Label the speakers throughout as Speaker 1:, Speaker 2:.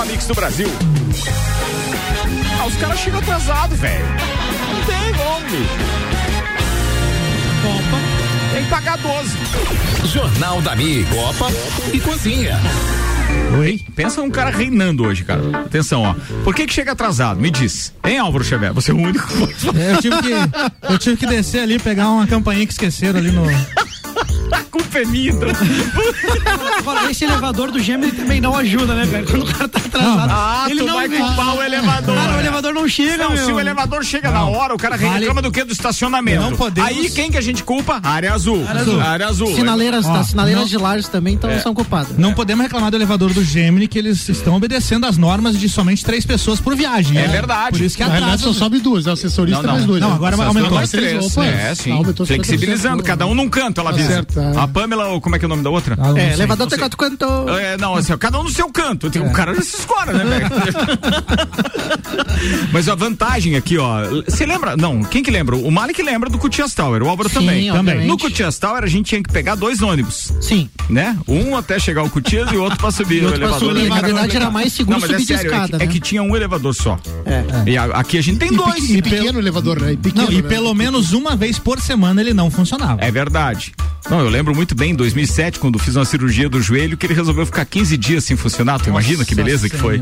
Speaker 1: melhor mix do Brasil. Ah, os caras chegam atrasados, velho. Não tem bicho. Copa. Tem que pagar 12.
Speaker 2: Jornal da Mi, Copa e Cozinha.
Speaker 1: Oi? Pensa um cara reinando hoje, cara. Atenção, ó. Por que que chega atrasado? Me diz. Hein, Álvaro Xavier? Você é o único.
Speaker 3: É, eu, tive que, eu tive que descer ali, pegar uma campainha que esqueceram ali no.
Speaker 1: Culpa é minha, então.
Speaker 4: Agora, esse elevador do Gemini também não ajuda, né, velho? Quando o cara tá atrasado.
Speaker 1: Ah,
Speaker 4: ele
Speaker 1: tu
Speaker 4: não
Speaker 1: vai culpar o elevador.
Speaker 4: Cara, o elevador não chega,
Speaker 1: Não,
Speaker 4: meu.
Speaker 1: se o elevador chega na hora, o cara reclama do que? Do estacionamento.
Speaker 3: Não podemos-
Speaker 1: Aí quem que a gente culpa? Área azul.
Speaker 4: Área azul.
Speaker 1: Área azul.
Speaker 5: Sinaleiras,
Speaker 3: Ó,
Speaker 5: tá, sinaleiras
Speaker 3: não-
Speaker 5: de lajes também tão,
Speaker 1: É.
Speaker 5: são culpadas.
Speaker 3: Não podemos reclamar do elevador do Gemini, que eles estão obedecendo as normas de somente três pessoas por viagem.
Speaker 1: É
Speaker 3: né?
Speaker 1: verdade.
Speaker 3: Por isso que
Speaker 6: Na realidade
Speaker 3: atrasa.
Speaker 6: só sobe duas, é o assessorista
Speaker 1: Não, não.
Speaker 6: mais dois.
Speaker 3: Não,
Speaker 6: né?
Speaker 3: agora aumentou
Speaker 6: mais
Speaker 1: três.
Speaker 6: Opa,
Speaker 1: é, sim.
Speaker 6: aumentou 50%.
Speaker 1: Flexibilizando, cada um num canto, ela
Speaker 6: Tá
Speaker 1: avisa.
Speaker 6: certo, é.
Speaker 1: A Pamela, ou como é que é o nome da outra?
Speaker 3: Ah,
Speaker 5: É,
Speaker 3: sei.
Speaker 5: elevador tem quatro cantos.
Speaker 1: É, não, assim, cada um no seu canto. Tem, O cara já se escora, né, velho? Mas a vantagem aqui, ó. Você lembra? Não, quem que lembra? O Malik lembra do Cutias Tower, o Álvaro
Speaker 5: Sim,
Speaker 1: também.
Speaker 5: obviamente.
Speaker 1: No Cutias Tower a gente tinha que pegar dois ônibus,
Speaker 5: Sim.
Speaker 1: né? Um até chegar ao Cutias e o outro pra subir
Speaker 5: E
Speaker 1: o
Speaker 5: outro pra
Speaker 1: elevador.
Speaker 5: subir. Na verdade, era mais seguro
Speaker 1: Não, é
Speaker 5: subir de
Speaker 1: sério, é que-
Speaker 5: escada,
Speaker 1: É
Speaker 5: né?
Speaker 1: que tinha um elevador só.
Speaker 5: É.
Speaker 1: E a- aqui a gente tem
Speaker 6: E,
Speaker 1: dois.
Speaker 6: pequ- e pequeno o elevador, né? E pequeno,
Speaker 3: Não, e
Speaker 6: né?
Speaker 3: pelo menos uma vez por semana ele não funcionava.
Speaker 1: É verdade. Não, eu lembro muito bem, em 2007, quando fiz uma cirurgia do joelho, que ele resolveu ficar 15 dias sem funcionar. Tu imagina que beleza que foi?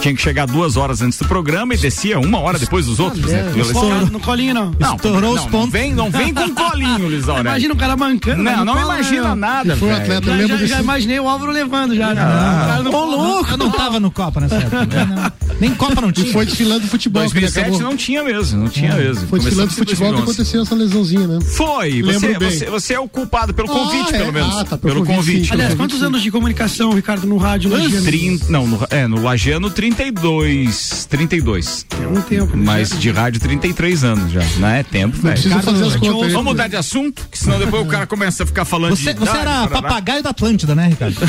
Speaker 1: Tinha que chegar duas horas antes do programa e descia uma hora depois dos outros, né?
Speaker 4: No colo- No colinho, não.
Speaker 1: Não,
Speaker 3: Estourou
Speaker 1: não,
Speaker 3: os
Speaker 1: não
Speaker 3: pontos.
Speaker 1: vem, não vem com colinho, Luiz Aurélio.
Speaker 4: Imagina o cara mancando.
Speaker 1: Não,
Speaker 4: velho,
Speaker 1: não imagina
Speaker 4: né?
Speaker 1: nada,
Speaker 6: Foi um atleta, eu
Speaker 4: Já,
Speaker 6: lembro
Speaker 4: já, imaginei o Álvaro levando já.
Speaker 1: Ah.
Speaker 4: né? O cara no
Speaker 3: Ô, louco, eu não tava no Copa nessa época. né? Nem Copa não
Speaker 6: E
Speaker 3: tinha.
Speaker 6: foi desfilando futebol. que ele
Speaker 1: 2007
Speaker 6: acabou.
Speaker 1: não tinha mesmo, não tinha mesmo.
Speaker 6: Foi desfilando futebol que
Speaker 1: 2011.
Speaker 6: aconteceu essa lesãozinha, né?
Speaker 1: Foi, você, você, você é o culpado pelo convite,
Speaker 6: Ah, é.
Speaker 1: pelo menos.
Speaker 6: Ah, tá,
Speaker 1: pelo
Speaker 6: pelo
Speaker 1: convite.
Speaker 6: convite.
Speaker 4: Aliás,
Speaker 6: Sim.
Speaker 4: quantos anos de comunicação, Ricardo, no rádio? Lagiano?
Speaker 1: Trin- não, no, é, no Lagiano 32. 32.
Speaker 4: É um tempo. né?
Speaker 1: Mas de rádio 33 anos já. Não é tempo,
Speaker 6: Não
Speaker 1: velho.
Speaker 6: precisa fazer as contas aí.
Speaker 1: Vamos mudar de assunto, que senão depois o cara começa a ficar falando
Speaker 3: Você,
Speaker 1: de
Speaker 3: você era papagaio da Atlântida, né, Ricardo?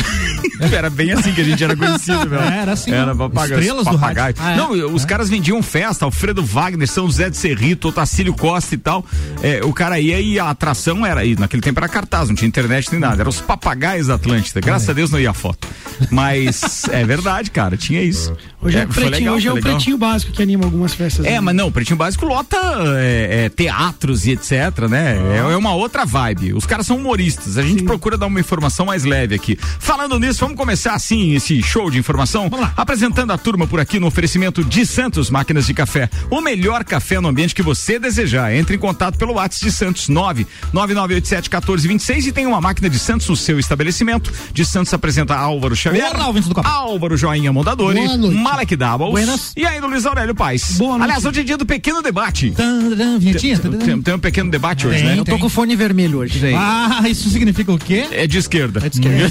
Speaker 1: Era bem assim que a gente era conhecido, velho.
Speaker 3: Era assim,
Speaker 1: Era
Speaker 3: né?
Speaker 1: papagaio.
Speaker 3: Estrelas do
Speaker 1: papagaio.
Speaker 3: Ah, é?
Speaker 1: Não, os caras vendiam festa, Alfredo Wagner, São José de Serrito, Otacílio Costa e tal. É, o cara ia e a atração era, e naquele tempo era cartaz, não tinha internet nem nada. Eram os papagaios da Atlântida. Graças a Deus não ia foto. Mas é verdade, cara, tinha isso.
Speaker 4: Hoje é,
Speaker 1: É,
Speaker 4: pretinho,
Speaker 1: legal,
Speaker 4: hoje é o
Speaker 1: legal.
Speaker 4: pretinho básico que anima algumas festas.
Speaker 1: É,
Speaker 4: né?
Speaker 1: mas não, o Pretinho Básico lota é, é, teatros e etc, né? É, é uma outra vibe. Os caras são humoristas. A gente procura dar uma informação mais leve aqui. Falando nisso, vamos começar assim esse show de informação? Vamos lá. Apresentando a turma por aqui no oferecimento de Santos Máquinas de Café. O melhor café no ambiente que você desejar. Entre em contato pelo WhatsApp de Santos 9 9987 1426 e tem uma máquina de Santos no seu estabelecimento. De Santos apresenta Álvaro Xavier.
Speaker 3: Olá, do.
Speaker 1: Álvaro Joinha Mondadori.
Speaker 6: Boa noite.
Speaker 1: Malek Doubles.
Speaker 5: Buenas.
Speaker 1: E ainda Luiz Aurélio Paz.
Speaker 4: Boa noite.
Speaker 1: Aliás, hoje é dia do pequeno debate.
Speaker 3: Vinhetinha?
Speaker 1: Tem, tem um pequeno debate hoje,
Speaker 3: Tem,
Speaker 1: né?
Speaker 5: Eu tô com o fone vermelho hoje.
Speaker 1: Tem.
Speaker 3: Ah, isso significa o quê?
Speaker 1: É de esquerda.
Speaker 5: É de esquerda.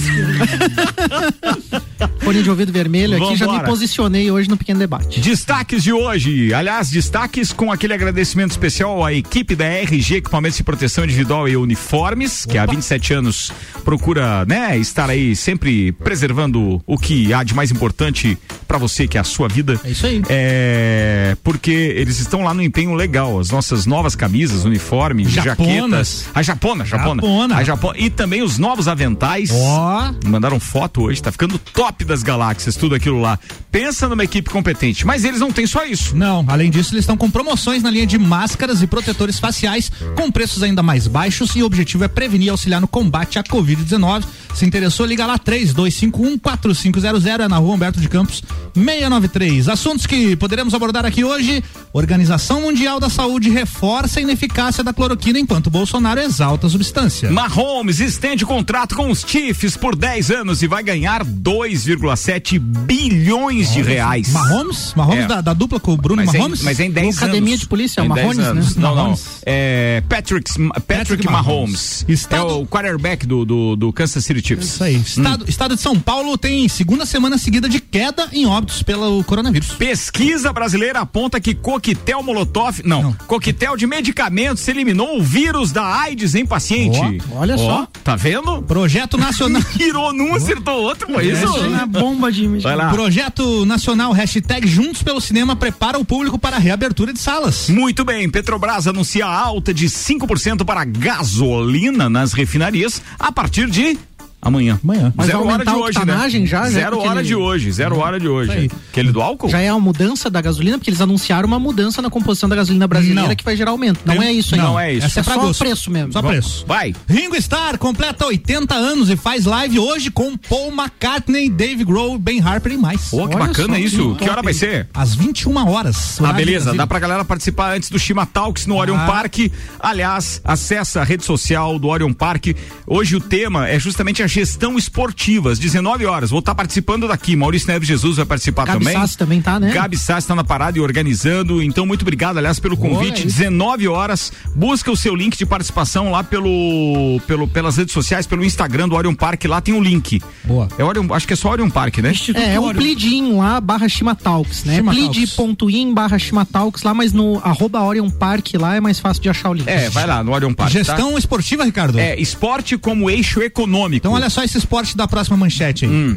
Speaker 5: Fone de ouvido vermelho aqui, já me
Speaker 1: Vambora.
Speaker 5: posicionei hoje no pequeno debate.
Speaker 1: Destaques de hoje. Aliás, destaques com aquele agradecimento especial à equipe da RG Equipamentos de Proteção Individual e Uniformes, que há 27 anos procura, né, estar aí sempre preservando o que há de mais importante pra você, que é a sua vida.
Speaker 3: É isso aí.
Speaker 1: É, porque eles estão lá no empenho legal. As nossas novas camisas, uniformes, jaquetas. A japona, japona.
Speaker 3: Japona.
Speaker 1: A japona. E também os novos aventais.
Speaker 3: Ó.
Speaker 1: Mandaram foto hoje, tá ficando top das galáxias, tudo aquilo lá. Pensa numa equipe competente, mas eles não têm só isso.
Speaker 3: Não, além disso, eles estão com promoções na linha de máscaras e protetores faciais com preços ainda mais baixos e o objetivo é prevenir e auxiliar no combate à Covid-19. Se interessou, liga lá 3251-4500, é na rua Humberto de Campos, 693. Assuntos que poderemos abordar aqui hoje: Organização Mundial da Saúde reforça a ineficácia da cloroquina enquanto Bolsonaro exalta a substância.
Speaker 1: Mahomes estende contrato com os Chiefs por 10 anos e vai ganhar 2,7 bilhões de reais.
Speaker 3: Mahomes? Mahomes
Speaker 1: É.
Speaker 3: da, da dupla com o Bruno
Speaker 1: Mas,
Speaker 3: Mahomes?
Speaker 1: Mas em 10
Speaker 5: Academia
Speaker 1: anos.
Speaker 5: de Polícia,
Speaker 1: Em
Speaker 5: o
Speaker 1: 10
Speaker 5: Mahomes, né?
Speaker 1: Não, não. É Patrick, Patrick, Mahomes.
Speaker 3: Mahomes.
Speaker 1: É
Speaker 3: Estado-
Speaker 1: o quarterback do, do, do Kansas City Chiefs.
Speaker 3: Isso aí. Estado, estado de São Paulo tem segunda semana seguida de queda em óbitos pelo coronavírus.
Speaker 1: Pesquisa brasileira aponta que coquetel molotov, não,
Speaker 3: Não.
Speaker 1: coquetel de medicamentos eliminou o vírus da AIDS em paciente.
Speaker 5: Ó, olha só.
Speaker 1: Tá vendo?
Speaker 3: Projeto Nacional.
Speaker 1: Irou num, acertou outro, foi isso?
Speaker 4: Na bomba de
Speaker 1: Vai lá.
Speaker 3: Projeto Nacional hashtag Juntos pelo Cinema prepara o público para a reabertura de salas.
Speaker 1: Muito bem, Petrobras anuncia alta de 5% para gasolina nas refinarias a partir de Amanhã.
Speaker 3: Amanhã.
Speaker 5: Mas
Speaker 1: zero hora de hoje, né?
Speaker 5: já,
Speaker 1: Zero hora
Speaker 5: ele-
Speaker 1: de hoje, zero hora de hoje.
Speaker 3: aí.
Speaker 1: Aquele do álcool?
Speaker 5: Já é a mudança da gasolina, porque eles anunciaram uma mudança na composição da gasolina brasileira
Speaker 3: Não.
Speaker 5: que vai gerar aumento. Não é isso aí.
Speaker 1: Não é isso.
Speaker 3: Essa
Speaker 5: É
Speaker 3: pra
Speaker 5: só o preço mesmo.
Speaker 3: Só preço.
Speaker 1: Vai.
Speaker 3: Ringo Starr completa 80 anos e faz live hoje com Paul McCartney, Dave Grohl, Ben Harper e mais.
Speaker 1: Pô, que
Speaker 5: Olha
Speaker 1: bacana
Speaker 5: só,
Speaker 1: isso.
Speaker 5: que
Speaker 1: Que hora vai ser?
Speaker 3: Às 21 horas.
Speaker 1: Ah, beleza. Dá pra galera participar antes do Shima Talks no Orion
Speaker 3: Ah.
Speaker 1: Park. Aliás, acessa a rede social do Orion Park. Hoje o tema é justamente a gestão esportiva, às 19 horas. Vou estar participando daqui. Maurício Neves Jesus vai participar
Speaker 5: Gabi
Speaker 1: também.
Speaker 5: Sassi também tá, né?
Speaker 1: Gabi Sassi está na parada e organizando. Então, muito obrigado, aliás, pelo convite.
Speaker 5: é isso.
Speaker 1: 19 horas. Busca o seu link de participação lá pelo, pelo, pelas redes sociais, pelo Instagram do Orion Park. Lá tem um link.
Speaker 3: Boa.
Speaker 1: É Orion, acho que é só Orion Park, né?
Speaker 4: Instituto
Speaker 5: É, é um lá, barra Shimatalks, né? Plead.in barra Shimatalks lá, mas no arroba Orion Park lá é mais fácil de achar o link.
Speaker 1: É, vai lá no Orion Park. tá?
Speaker 3: Gestão esportiva, Ricardo?
Speaker 1: É, esporte como eixo econômico.
Speaker 3: Então olha só esse esporte da próxima manchete aí.
Speaker 1: Hum.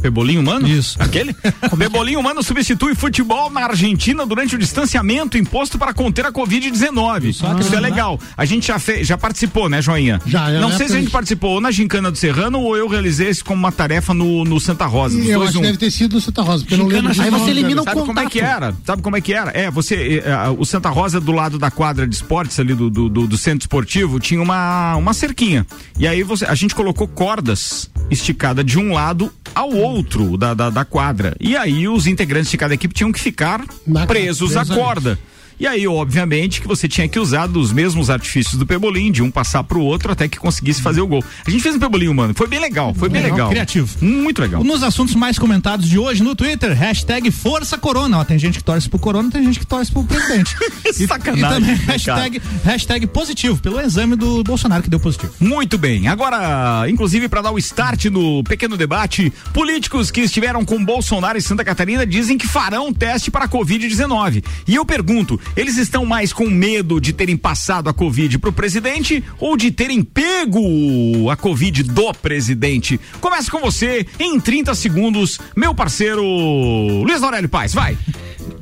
Speaker 1: Pebolinho humano?
Speaker 3: Isso.
Speaker 1: Aquele? Pebolinho humano substitui futebol na Argentina durante o distanciamento imposto para conter a Covid-19. Isso, é legal. A gente já, fez, já participou, né, Joinha?
Speaker 6: Já, é,
Speaker 1: Não
Speaker 6: na
Speaker 1: sei se a gente participou ou na Gincana do Serrano ou eu realizei isso como uma tarefa no, no Santa Rosa.
Speaker 6: Eu
Speaker 1: dois,
Speaker 6: acho
Speaker 1: um.
Speaker 6: que deve ter sido o Santa Rosa, porque eu não
Speaker 4: Gincana,
Speaker 6: lembro.
Speaker 5: Aí você elimina o
Speaker 1: Sabe como é que
Speaker 5: contato.
Speaker 1: era? Sabe como é que era? É, você, eh, ah, o Santa Rosa do lado da quadra de esportes ali do, do, do- do centro esportivo tinha uma, uma cerquinha. E aí você, a gente colocou cordas esticadas de um lado ao outro da, da, da quadra. E aí os integrantes de cada equipe tinham que ficar
Speaker 6: Na-
Speaker 1: presos à corda. E aí, obviamente, que você tinha que usar dos mesmos artifícios do Pebolim, de um passar pro outro até que conseguisse fazer o gol. A gente fez um Pebolinho, mano. Foi bem legal, foi bem
Speaker 3: Legal,
Speaker 1: legal.
Speaker 3: criativo.
Speaker 1: Muito legal.
Speaker 3: Nos assuntos mais comentados de hoje no Twitter, hashtag Força Corona. Ó, tem gente que torce pro Corona, tem gente que torce pro presidente. e,
Speaker 1: Sacanagem,
Speaker 3: E também
Speaker 1: né,
Speaker 3: hashtag, hashtag positivo, pelo exame do Bolsonaro que deu positivo.
Speaker 1: Muito bem. Agora, inclusive, para dar o start no pequeno debate, políticos que estiveram com Bolsonaro em Santa Catarina dizem que farão um teste para a Covid-19. E eu pergunto: eles estão mais com medo de terem passado a Covid para o presidente ou de terem pego a Covid do presidente? Começa com você em 30 segundos, meu parceiro Luiz Aurélio Paz. Vai.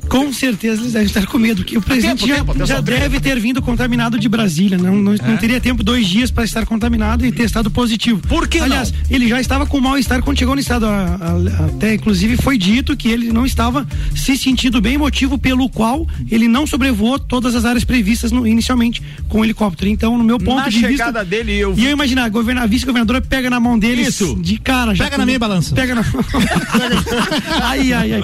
Speaker 4: Com certeza eles devem estar com medo, porque o presidente
Speaker 1: tempo,
Speaker 4: já,
Speaker 1: tempo,
Speaker 4: já deve ter vindo contaminado de Brasília. Não, não, não teria tempo dois dias para estar contaminado e testado positivo.
Speaker 1: Por que
Speaker 4: Aliás,
Speaker 1: não?
Speaker 4: ele já estava com mal-estar quando chegou no estado. A- a- Até, inclusive, foi dito que ele não estava se sentindo bem, motivo pelo qual ele não sobrevoou todas as áreas previstas no- inicialmente com o helicóptero. Então, no meu ponto
Speaker 1: Na
Speaker 4: de
Speaker 1: chegada
Speaker 4: vista.
Speaker 1: dele, eu
Speaker 4: E eu imaginar, governa, a vice-governadora pega na mão dele
Speaker 1: Isso.
Speaker 4: de cara. já
Speaker 3: Pega na minha balança.
Speaker 4: Pega na ai, ai, ai.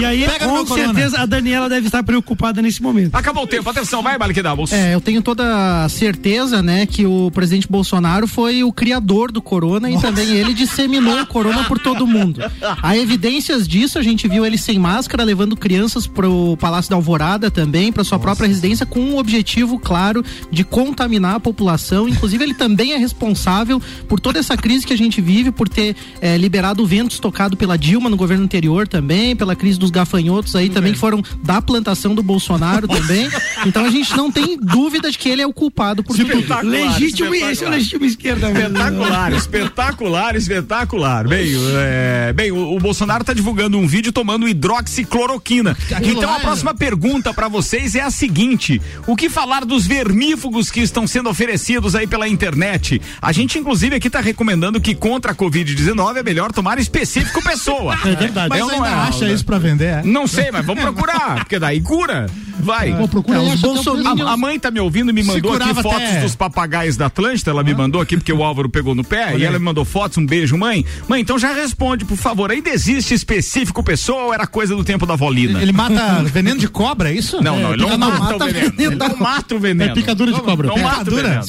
Speaker 4: E aí,
Speaker 3: Pega
Speaker 4: com
Speaker 3: corona.
Speaker 4: certeza, a Daniela deve estar preocupada nesse momento.
Speaker 1: Acabou o tempo. Atenção, vai, Malik Davos.
Speaker 5: É, eu tenho toda a certeza, né, que o presidente Bolsonaro foi o criador do corona e também ele disseminou o corona por todo mundo. Há evidências disso, a gente viu ele sem máscara, levando crianças pro Palácio da Alvorada também, para sua própria residência, com um objetivo claro de contaminar a população. Inclusive, ele também é responsável por toda essa crise que a gente vive, por ter eh, liberado o vento estocado pela Dilma no governo anterior também, pela crise dos gafanhotos aí também, que foram da plantação do Bolsonaro também. Então a gente não tem dúvida de que ele é o culpado por tudo.
Speaker 1: Espetacular,
Speaker 4: Legítimo, esse é o legítimo esquerda.
Speaker 1: Espetacular, espetacular, espetacular. Bem, é, bem o, o Bolsonaro está divulgando um vídeo tomando hidroxicloroquina. Então a próxima pergunta para vocês é a seguinte: o que falar dos vermífugos que estão sendo oferecidos aí pela internet? A gente, inclusive, aqui está recomendando que contra a Covid-19 é melhor tomar específico pessoa. É verdade.
Speaker 3: Mas ainda acha isso pra vender, é?
Speaker 1: Não sei, mas vamos procurar, porque daí cura. Vai.
Speaker 6: Pô, procura
Speaker 5: É,
Speaker 6: aí,
Speaker 5: os
Speaker 6: acha até o
Speaker 5: bolsominions-
Speaker 6: preço.
Speaker 1: A, a mãe tá me ouvindo e me mandou aqui fotos
Speaker 3: até-
Speaker 1: dos papagaios da Atlântida. Ela me mandou aqui porque o Álvaro pegou no pé e ela me mandou fotos. Um beijo, mãe. Mãe, então já responde, por favor. Ainda existe específico pessoa ou era coisa do tempo da Volina?
Speaker 3: Ele mata veneno de cobra, é isso?
Speaker 1: Não, não, ele não mata,
Speaker 5: mata
Speaker 1: o veneno.
Speaker 5: veneno.
Speaker 1: Ele não mata o veneno.
Speaker 6: É picadura de cobra.
Speaker 1: Não mata
Speaker 3: Picadura?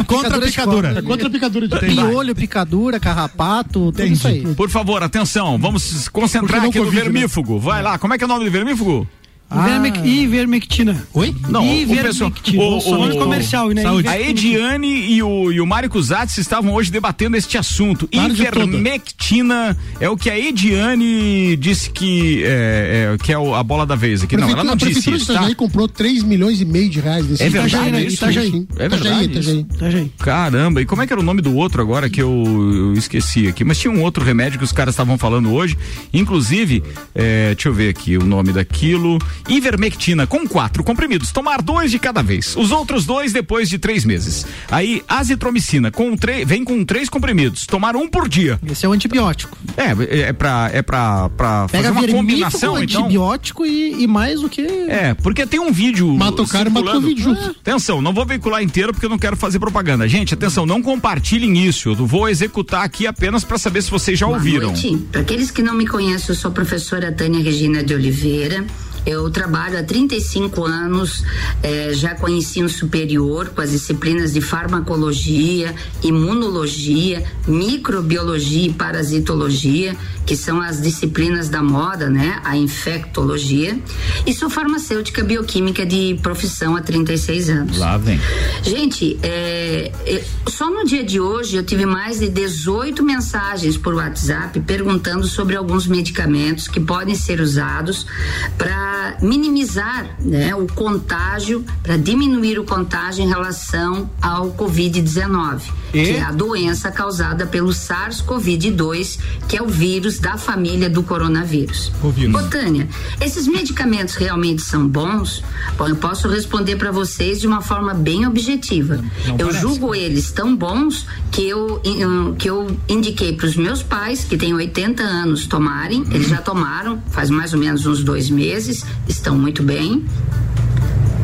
Speaker 3: É contra a
Speaker 5: picadura cobra.
Speaker 6: É contra a picadura de
Speaker 5: Piolho, picadura, carrapato, tudo isso aí.
Speaker 1: Por favor, atenção. Vamos se concentrar aqui no
Speaker 6: né?
Speaker 1: vermífugo. Vai lá. Como é que é o nome do vermífugo?
Speaker 4: Ivermec, Ivermectina.
Speaker 3: Oi?
Speaker 1: Não, o pessoal-
Speaker 4: Ivermectina.
Speaker 1: o- o-
Speaker 4: Nome comercial, né?
Speaker 3: Saúde.
Speaker 1: A Ediane e o, e o Mário Cusatz estavam hoje debatendo este assunto. Ivermectina é o que a Ediane disse que é, é, que é o- a bola da vez aqui. Não, ela não
Speaker 6: a
Speaker 1: disse
Speaker 6: prefeitura de
Speaker 1: isso, tá?
Speaker 6: Comprou 3 milhões e meio de reais desse
Speaker 1: É verdade, né?
Speaker 6: isso,
Speaker 4: Itajaí.
Speaker 6: sim.
Speaker 1: É verdade
Speaker 6: Itajaí, Itajaí.
Speaker 4: Tá, gente.
Speaker 1: Caramba, e como é que era o nome do outro agora que eu, eu esqueci aqui? Mas tinha um outro remédio que os caras estavam falando hoje. Inclusive, é, deixa eu ver aqui o nome daquilo. Ivermectina com quatro comprimidos. Tomar dois de cada vez. Os outros dois depois de três meses. Aí, azitromicina com vem com três comprimidos. Tomar um por dia.
Speaker 5: Esse é o antibiótico.
Speaker 1: É, é pra, é pra, pra fazer
Speaker 5: Pega
Speaker 1: uma
Speaker 5: vermífugo,
Speaker 1: combinação, então.
Speaker 5: antibiótico e, e mais o que.
Speaker 1: É, porque tem um vídeo.
Speaker 6: Mata o cara e mata o. Covid junto.
Speaker 1: Atenção, não vou veicular inteiro porque eu não quero fazer propaganda. Gente, atenção, não compartilhem isso. Eu vou executar aqui apenas para saber se vocês já
Speaker 7: Boa
Speaker 1: ouviram.
Speaker 7: Para aqueles que não me conhecem, eu sou a professora Tânia Regina de Oliveira. Eu trabalho há 35 anos eh, já com ensino superior, com as disciplinas de farmacologia, imunologia, microbiologia e parasitologia, que são as disciplinas da moda, né? A infectologia. E sou farmacêutica bioquímica de profissão há 36 anos.
Speaker 1: Lá vem.
Speaker 7: Gente, é, só no dia de hoje eu tive mais de 18 mensagens por WhatsApp perguntando sobre alguns medicamentos que podem ser usados para minimizar né, o contágio, para diminuir o contágio em relação ao Covid-19,
Speaker 1: E?
Speaker 7: que é a doença causada pelo SARS-CoV-2, que é o vírus da família do coronavírus. Ô, Tânia, esses medicamentos realmente são bons? Bom, eu posso responder para vocês de uma forma bem objetiva. eu julgo eles tão bons que eu, que eu indiquei para os meus pais, que têm 80 anos, tomarem. Eles já tomaram, faz mais ou menos uns dois meses, estão muito bem.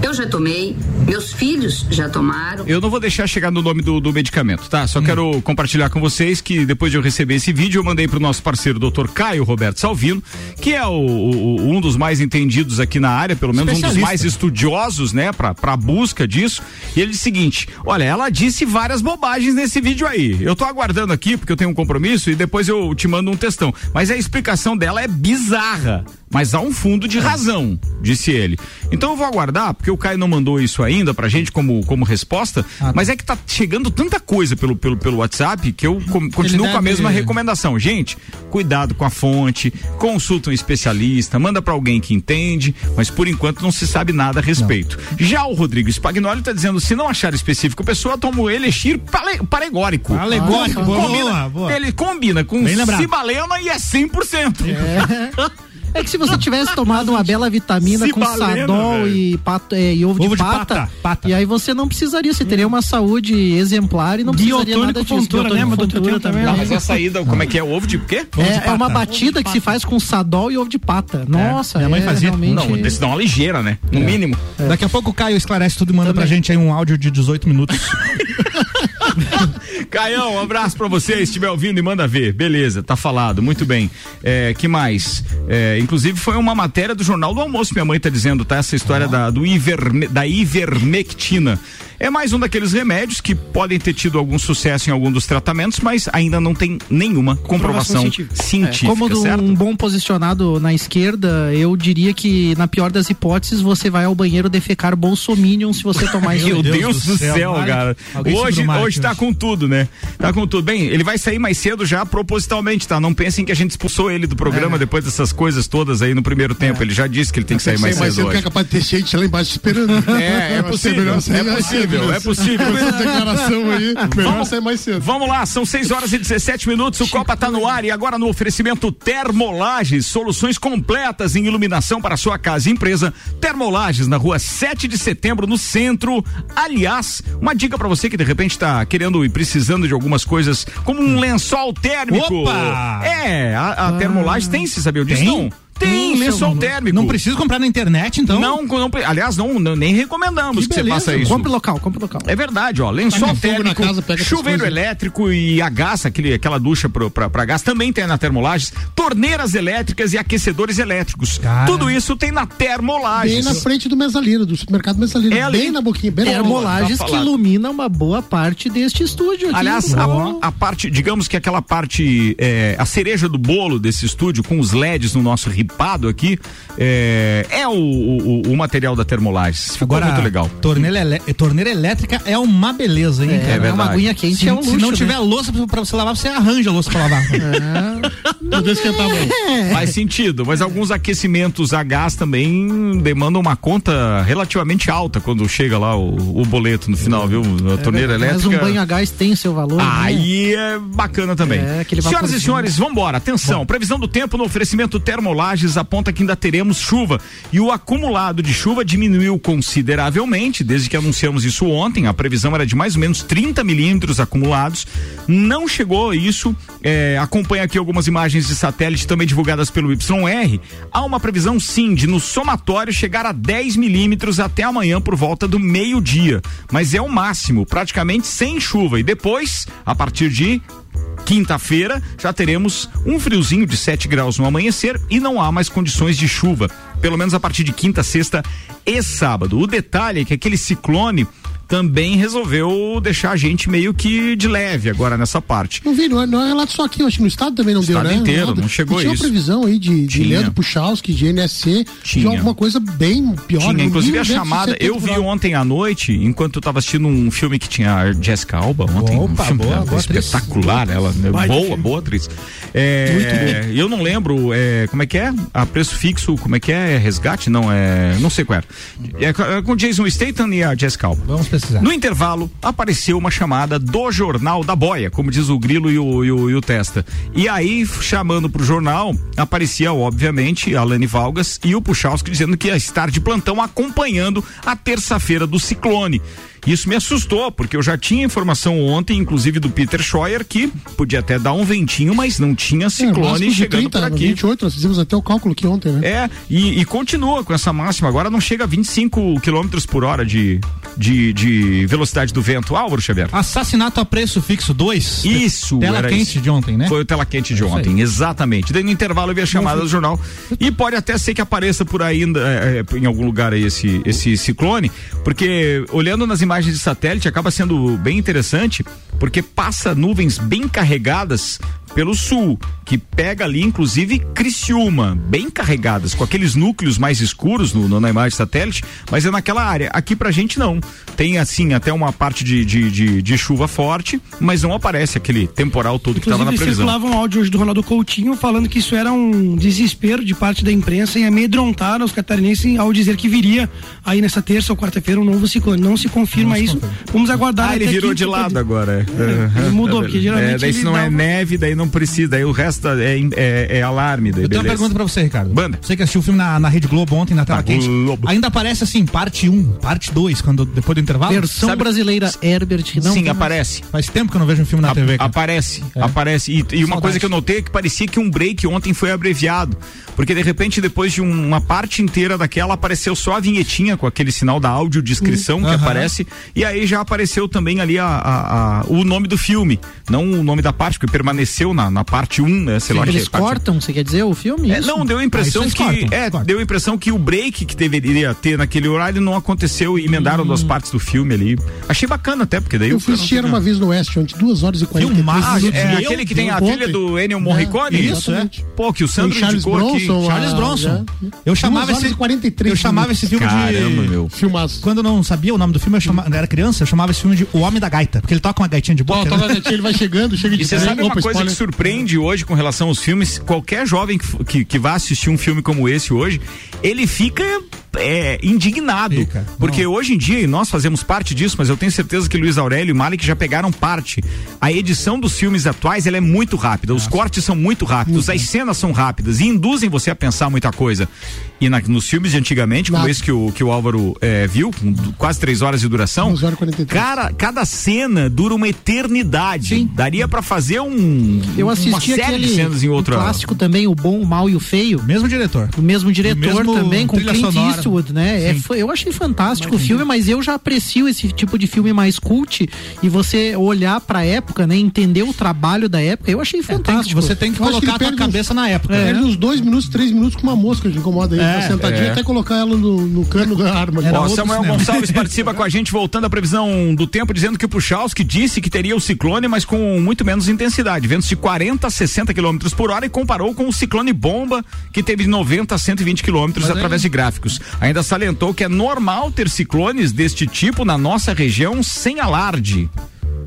Speaker 7: Eu já tomei, meus filhos já tomaram.
Speaker 1: Eu não vou deixar chegar no nome do, do medicamento, tá?
Speaker 6: Hum.
Speaker 1: Só quero compartilhar com vocês que depois de eu receber esse vídeo, eu mandei pro nosso parceiro, Dr. Caio Roberto Salvino, que é o, o- um dos mais entendidos aqui na área, pelo menos um dos mais estudiosos, né, pra, pra busca disso. E ele disse o seguinte: olha, ela disse várias bobagens nesse vídeo aí. Eu tô aguardando aqui, porque eu tenho um compromisso, e depois eu te mando um textão. Mas a explicação dela é bizarra. Mas há um fundo de razão, disse ele. Então eu vou aguardar, porque o Caio não mandou isso ainda pra gente como, como resposta,
Speaker 3: Ah, tá.
Speaker 1: mas é que tá chegando tanta coisa pelo, pelo, pelo WhatsApp que eu com- continuo com a mesma recomendação. Gente, cuidado com a fonte, consulta um especialista, manda pra alguém que entende, mas por enquanto não se sabe nada a respeito. Já o Rodrigo Spagnoli tá dizendo, se não achar específico pessoa, toma o elixir pale- paregórico.
Speaker 3: Alegórico, boa,
Speaker 1: Combina,
Speaker 3: boa.
Speaker 1: Ele combina com cibalena e é 100%.
Speaker 5: É que se você tivesse tomado uma bela vitamina com
Speaker 1: Cibalena,
Speaker 5: sadol e, pato, é, e ovo,
Speaker 3: Ovo
Speaker 5: de,
Speaker 3: de
Speaker 5: pata,
Speaker 3: pata, pata.
Speaker 5: e aí você não precisaria, você teria uma saúde exemplar e não precisaria nada disso. Biotônico
Speaker 4: lembra do Teteu também?
Speaker 1: Não, mas a saída, como é que é? Ovo de quê?
Speaker 5: É, é uma batida que se faz com sadol e ovo de pata. Nossa,
Speaker 3: minha mãe
Speaker 5: é
Speaker 3: fazia.
Speaker 5: realmente...
Speaker 1: Não, dá uma ligeira, né? No mínimo.
Speaker 3: Daqui a pouco o Caio esclarece tudo e manda pra
Speaker 5: Também.
Speaker 3: gente aí um áudio de 18 minutos.
Speaker 1: Caião, um abraço pra você, estiver ouvindo e manda ver. Beleza, tá falado, muito bem. É, que mais? É, inclusive foi uma matéria do Jornal do Almoço, minha mãe tá dizendo, tá? Essa história da, do iverme, da ivermectina. É mais um daqueles remédios que podem ter tido algum sucesso em algum dos tratamentos, mas ainda não tem nenhuma comprovação científica,
Speaker 4: científica.
Speaker 5: Como de
Speaker 1: certo?
Speaker 5: um bom posicionado na esquerda, eu diria que, na pior das hipóteses, você vai ao banheiro defecar bolsominion se você tomar isso.
Speaker 1: Meu Deus,
Speaker 3: Deus
Speaker 1: do céu,
Speaker 3: céu,
Speaker 1: cara. Hoje, hoje tá com tudo, né? Tá com tudo. Bem, ele vai sair mais cedo já propositalmente, tá? Não pensem que a gente expulsou ele do programa depois dessas coisas todas aí no primeiro tempo. Ele já disse que ele tem que sair mais cedo
Speaker 6: cedo que é capaz de ter gente lá embaixo esperando.
Speaker 1: É, é
Speaker 6: Vai ser
Speaker 1: possível,
Speaker 6: melhor
Speaker 1: é possível, é possível.
Speaker 6: Essa declaração aí, melhor
Speaker 1: Vamos-
Speaker 6: sair mais cedo.
Speaker 1: Vamos lá, são 6 horas e 17 minutos. O Copa tá no ar e agora no oferecimento Termolages, soluções completas em iluminação para sua casa e empresa. Termolages na rua 7 de setembro, no centro. Aliás, uma dica para você que de repente tá querendo e precisando de algumas coisas, como um lençol térmico.
Speaker 3: Opa!
Speaker 1: É, a, a Termolages tem, você sabia disso?
Speaker 3: Tem?
Speaker 1: Não. Tem, lençol térmico.
Speaker 3: Não precisa comprar na internet, então?
Speaker 1: Não, não, aliás, não, não- nem recomendamos
Speaker 3: Que
Speaker 1: que, você faça isso.
Speaker 5: Compre local, compre local.
Speaker 1: É verdade, ó. Lençol
Speaker 6: na
Speaker 1: térmico,
Speaker 6: casa,
Speaker 1: chuveiro elétrico e a gás, aquele, aquela ducha pro, pra, pra gás, também tem na Termolages. Torneiras elétricas e aquecedores elétricos.
Speaker 3: Cara.
Speaker 1: Tudo isso tem na
Speaker 6: Bem
Speaker 1: Termolages.
Speaker 6: na frente do Mesalino, do supermercado Mesalino.
Speaker 1: É ali.
Speaker 6: bem na boquinha, bem
Speaker 5: Termolages
Speaker 1: tá
Speaker 5: que ilumina uma boa parte deste estúdio aqui.
Speaker 1: Aliás, a, a parte, digamos que aquela parte, é, a cereja do bolo desse estúdio, com os LEDs no nosso ripado aqui, é, é o, o, o material da Termolages. Ficou
Speaker 3: Agora,
Speaker 1: muito legal.
Speaker 3: Torneira, elé- torneira elétrica é uma beleza, hein?
Speaker 5: É,
Speaker 3: cara?
Speaker 5: é
Speaker 1: verdade.
Speaker 5: uma aguinha quente
Speaker 3: Se,
Speaker 5: é um luxo,
Speaker 3: se não
Speaker 5: né?
Speaker 3: tiver louça pra, você lavar, você arranja louça pra lavar.
Speaker 6: Que tá bom.
Speaker 1: Faz sentido, mas alguns aquecimentos a gás também demandam uma conta relativamente alta quando chega lá o, o boleto no final, viu? A torneira
Speaker 5: Mas
Speaker 1: elétrica.
Speaker 5: um banho a gás tem seu valor. né?
Speaker 1: Aí é bacana também.
Speaker 5: É, aquele
Speaker 1: Senhoras e senhores, vambora. Atenção, previsão do tempo no oferecimento Termolages. Lages aponta que ainda teremos chuva e o acumulado de chuva diminuiu consideravelmente desde que anunciamos isso ontem. A previsão era de mais ou menos 30 milímetros acumulados. Não chegou isso. É, acompanha aqui algumas imagens de satélite também divulgadas pelo YR. Há uma previsão sim de no somatório chegar a 10 milímetros até amanhã por volta do meio-dia. Mas é o máximo, praticamente sem chuva. E depois, a partir de Quinta-feira já teremos um friozinho de 7 graus no amanhecer e não há mais condições de chuva, pelo menos a partir de quinta, sexta e sábado. O detalhe é que aquele ciclone também resolveu deixar a gente meio que de leve agora nessa parte.
Speaker 6: Não vi, não é, não é relato só aqui, eu acho que no estado também não
Speaker 1: estado
Speaker 6: deu, né?
Speaker 1: inteiro,
Speaker 6: Nada.
Speaker 1: não chegou
Speaker 6: tinha
Speaker 1: isso.
Speaker 6: uma previsão aí de, de
Speaker 1: Tinha.
Speaker 6: Leandro Puchalski, de NSC,
Speaker 1: Tinha.
Speaker 6: de alguma coisa bem pior.
Speaker 1: Tinha, inclusive a
Speaker 6: mínimo
Speaker 1: chamada,
Speaker 6: 170
Speaker 1: eu vi ontem à noite, enquanto eu tava assistindo um filme que tinha a Jessica Alba ontem, um
Speaker 3: Opa,
Speaker 1: filme
Speaker 3: boa,
Speaker 1: dela,
Speaker 3: boa atriz.
Speaker 1: espetacular, ela, né? Boa, boa atriz. É, eu não lembro, é, como é que é? A preço fixo, como é que é? É resgate? Não, é, não sei qual era. É, com- é com Jason Statham e a Jessica Alba.
Speaker 3: Vamos precisar.
Speaker 1: No intervalo, apareceu uma chamada do Jornal da Boia, como diz o Grilo e o, e o- e o Testa. E aí, chamando pro jornal, aparecia, obviamente, a Lani Valgas e o Puchalski dizendo que ia estar de plantão acompanhando a terça-feira do ciclone. Isso me assustou, porque eu já tinha informação ontem, inclusive do Peter Scheuer, que podia até dar um ventinho, mas não tinha
Speaker 6: É,
Speaker 1: ciclone
Speaker 6: de
Speaker 1: chegando
Speaker 6: 30,
Speaker 1: por aqui.
Speaker 6: 28, nós fizemos até o cálculo aqui ontem, né?
Speaker 1: É, e, e continua com essa máxima. Agora não chega a 25 km por hora de, de, de velocidade do vento. Álvaro Xavier.
Speaker 3: Assassinato a preço fixo 2.
Speaker 1: Isso,
Speaker 3: Tela
Speaker 1: era
Speaker 3: quente
Speaker 1: isso.
Speaker 3: de ontem, né?
Speaker 1: Foi o tela quente de
Speaker 3: Isso
Speaker 1: ontem, exatamente. Daí no intervalo eu vi a chamada do jornal. E pode até ser que apareça por aí ainda, é, é, em algum lugar aí esse, esse ciclone, porque olhando nas imagens de satélite acaba sendo bem interessante, porque passa nuvens bem carregadas pelo sul, que pega ali inclusive Criciúma, bem carregadas, com aqueles núcleos mais escuros no, no- na imagem satélite, mas é naquela área. Aqui pra gente não. Tem assim até uma parte de, de, de, de chuva forte, mas não aparece aquele temporal todo que estava na
Speaker 4: Inclusive,
Speaker 1: previsão.
Speaker 4: circulava um áudio hoje do Ronaldo Coutinho falando que isso era um desespero de parte da imprensa em amedrontar os catarinenses ao dizer que viria aí nessa terça ou quarta-feira um novo ciclone. Não se confirma isso. Vamos aguardar.
Speaker 1: Ah, ele
Speaker 4: até
Speaker 1: virou de lado agora. É.
Speaker 4: ele mudou, porque geralmente
Speaker 1: É, daí se não é neve, daí não precisa, daí o resto é, é, é alarme. Daí
Speaker 3: Eu tenho uma
Speaker 1: beleza.
Speaker 3: pergunta pra você, Ricardo.
Speaker 1: Banda.
Speaker 3: Você que assistiu o filme na, na Rede Globo ontem, na tela
Speaker 1: Na
Speaker 3: quente.
Speaker 1: Globo.
Speaker 3: Ainda aparece assim, parte 1, parte 2, quando, depois do intervalo?
Speaker 5: Versão
Speaker 1: sabe-
Speaker 5: brasileira Herbert, não
Speaker 1: Sim,
Speaker 5: tem mais.
Speaker 1: aparece.
Speaker 3: Faz tempo que eu não vejo um filme na
Speaker 1: A-
Speaker 3: TV. cara.
Speaker 1: Aparece,
Speaker 3: É.
Speaker 1: aparece. E, e uma coisa que eu notei é que parecia que um break ontem foi abreviado. Porque de repente, depois de um- uma parte inteira daquela, apareceu só a vinhetinha com aquele sinal da audiodescrição que
Speaker 3: Aham.
Speaker 1: aparece. E aí já apareceu também ali a, a- a- o nome do filme. Não o nome da parte, porque permaneceu na, na parte 1, né? Sei lá. que
Speaker 5: Eles
Speaker 1: é parte-
Speaker 5: cortam, você quer dizer, o filme?
Speaker 1: É, não, deu a impressão
Speaker 3: Ah,
Speaker 1: que.
Speaker 3: cortam,
Speaker 1: é,
Speaker 3: cortam.
Speaker 1: deu a impressão que o break que deveria ter naquele horário não aconteceu e emendaram duas partes do filme ali. Achei bacana até, porque daí
Speaker 6: Eu Era
Speaker 1: fica-
Speaker 6: uma vez no Oeste, ontem, duas horas e 43
Speaker 3: Filmaço,
Speaker 6: minutos.
Speaker 1: É, aquele que tem a trilha do Ennio Morricone?
Speaker 6: É,
Speaker 3: Isso, é.
Speaker 1: Pô, que o Sandro
Speaker 6: Charles
Speaker 1: indicou aqui.
Speaker 6: Bronson.
Speaker 3: Charles Bronson.
Speaker 6: é.
Speaker 3: Eu chamava esse-
Speaker 6: e 43
Speaker 3: Eu chamava esse filme
Speaker 1: Caramba,
Speaker 3: de.
Speaker 1: meu.
Speaker 6: Filmaço.
Speaker 3: Quando eu não sabia o nome do filme, eu chamava, era criança, eu chamava esse filme de O Homem da Gaita, porque ele toca uma gaitinha de boca.
Speaker 6: toca
Speaker 3: né?
Speaker 6: ele vai chegando, chega de
Speaker 1: E você sabe uma
Speaker 6: Opa,
Speaker 1: coisa que
Speaker 6: spoiler.
Speaker 1: Surpreende hoje com relação aos filmes? Qualquer jovem que, que, que vá assistir um filme como esse hoje, ele fica é, indignado.
Speaker 3: Fica.
Speaker 1: Porque hoje em dia, e nós fazemos parte disso, mas eu tenho certeza que Luiz Aurélio e Malik já pegaram parte. A edição dos filmes atuais ela é muito rápida, os cortes são muito rápidos, as cenas são rápidas e induzem você a pensar muita coisa. E na- nos filmes de antigamente, como
Speaker 6: Nada.
Speaker 1: esse que o, que o Álvaro é, viu, com quase três horas de duração,
Speaker 6: Duas horas 43.
Speaker 1: cara, cada cena dura uma eternidade. Daria pra fazer um
Speaker 5: Eu
Speaker 1: uma
Speaker 5: assisti
Speaker 1: série
Speaker 5: aquele
Speaker 1: de em outra.
Speaker 5: clássico também, o bom, o mal e o feio.
Speaker 3: Mesmo diretor.
Speaker 5: O mesmo diretor
Speaker 3: O mesmo
Speaker 5: também, com Clint
Speaker 3: sonora.
Speaker 5: Eastwood, né? É, eu achei fantástico o filme, mas eu já aprecio esse tipo de filme mais cult e você olhar pra época, né? Entender o trabalho da época, eu achei
Speaker 3: É, Tem que-
Speaker 5: fantástico.
Speaker 3: você tem que
Speaker 6: Eu acho que
Speaker 3: colocar a
Speaker 6: perde uns-
Speaker 3: cabeça na época.
Speaker 6: Perde
Speaker 3: né?
Speaker 6: uns dois minutos, três minutos com uma mosca que incomoda ele.
Speaker 3: É,
Speaker 6: tá sentadinho
Speaker 1: é.
Speaker 6: até colocar ela no, no cano da arma.
Speaker 3: Outro
Speaker 1: Samuel
Speaker 3: cinema.
Speaker 1: Gonçalves participa com a gente, voltando à previsão do tempo, dizendo que o Puchalski disse que teria o ciclone, mas com muito menos intensidade, ventos de 40 a 60 km por hora e comparou com o ciclone bomba, que teve de 90 a 120 km através de gráficos. Ainda salientou que é normal ter ciclones deste tipo na nossa região sem alarde.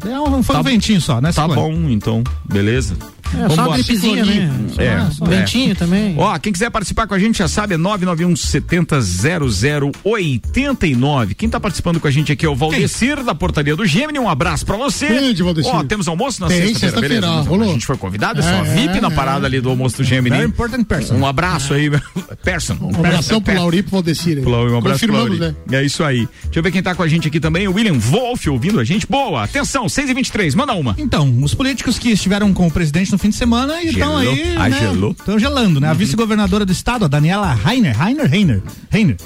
Speaker 3: É foi
Speaker 1: Tá-
Speaker 3: um ventinho só, né?
Speaker 1: Tá bom, então, beleza.
Speaker 5: É, só uma gripezinha, né?
Speaker 1: É,
Speaker 5: só
Speaker 1: é.
Speaker 5: ventinho também.
Speaker 1: Ó, quem quiser participar com a gente já sabe, é 991 70 0089. Quem tá participando com a gente aqui é o Valdecir da Portaria do Gemini. Um abraço pra você.
Speaker 6: Grande, Valdecir.
Speaker 1: Ó, temos almoço na
Speaker 6: Tem,
Speaker 1: sexta-feira,
Speaker 6: sexta-feira,
Speaker 1: beleza?
Speaker 6: rolou.
Speaker 1: A gente foi convidado, é só
Speaker 6: É,
Speaker 1: VIP na
Speaker 6: é,
Speaker 1: parada ali do almoço do Gemini.
Speaker 3: Very important person.
Speaker 1: Um abraço aí, person.
Speaker 6: Um abração pro Lauri e pro Valdecir.
Speaker 1: Um abraço pro Lauri.
Speaker 6: né?
Speaker 1: É isso aí. Deixa eu ver quem tá com a gente aqui também, o William Wolf ouvindo a gente. Boa, atenção, 6 e 23 manda uma.
Speaker 3: Então, os políticos que estiveram com o presidente no fim de semana estão
Speaker 1: Gelou.
Speaker 3: aí.
Speaker 1: Ah,
Speaker 3: né. Estão gelando, né? A vice-governadora do estado, a Daniela Rainer, Rainer, Rainer, Rainer.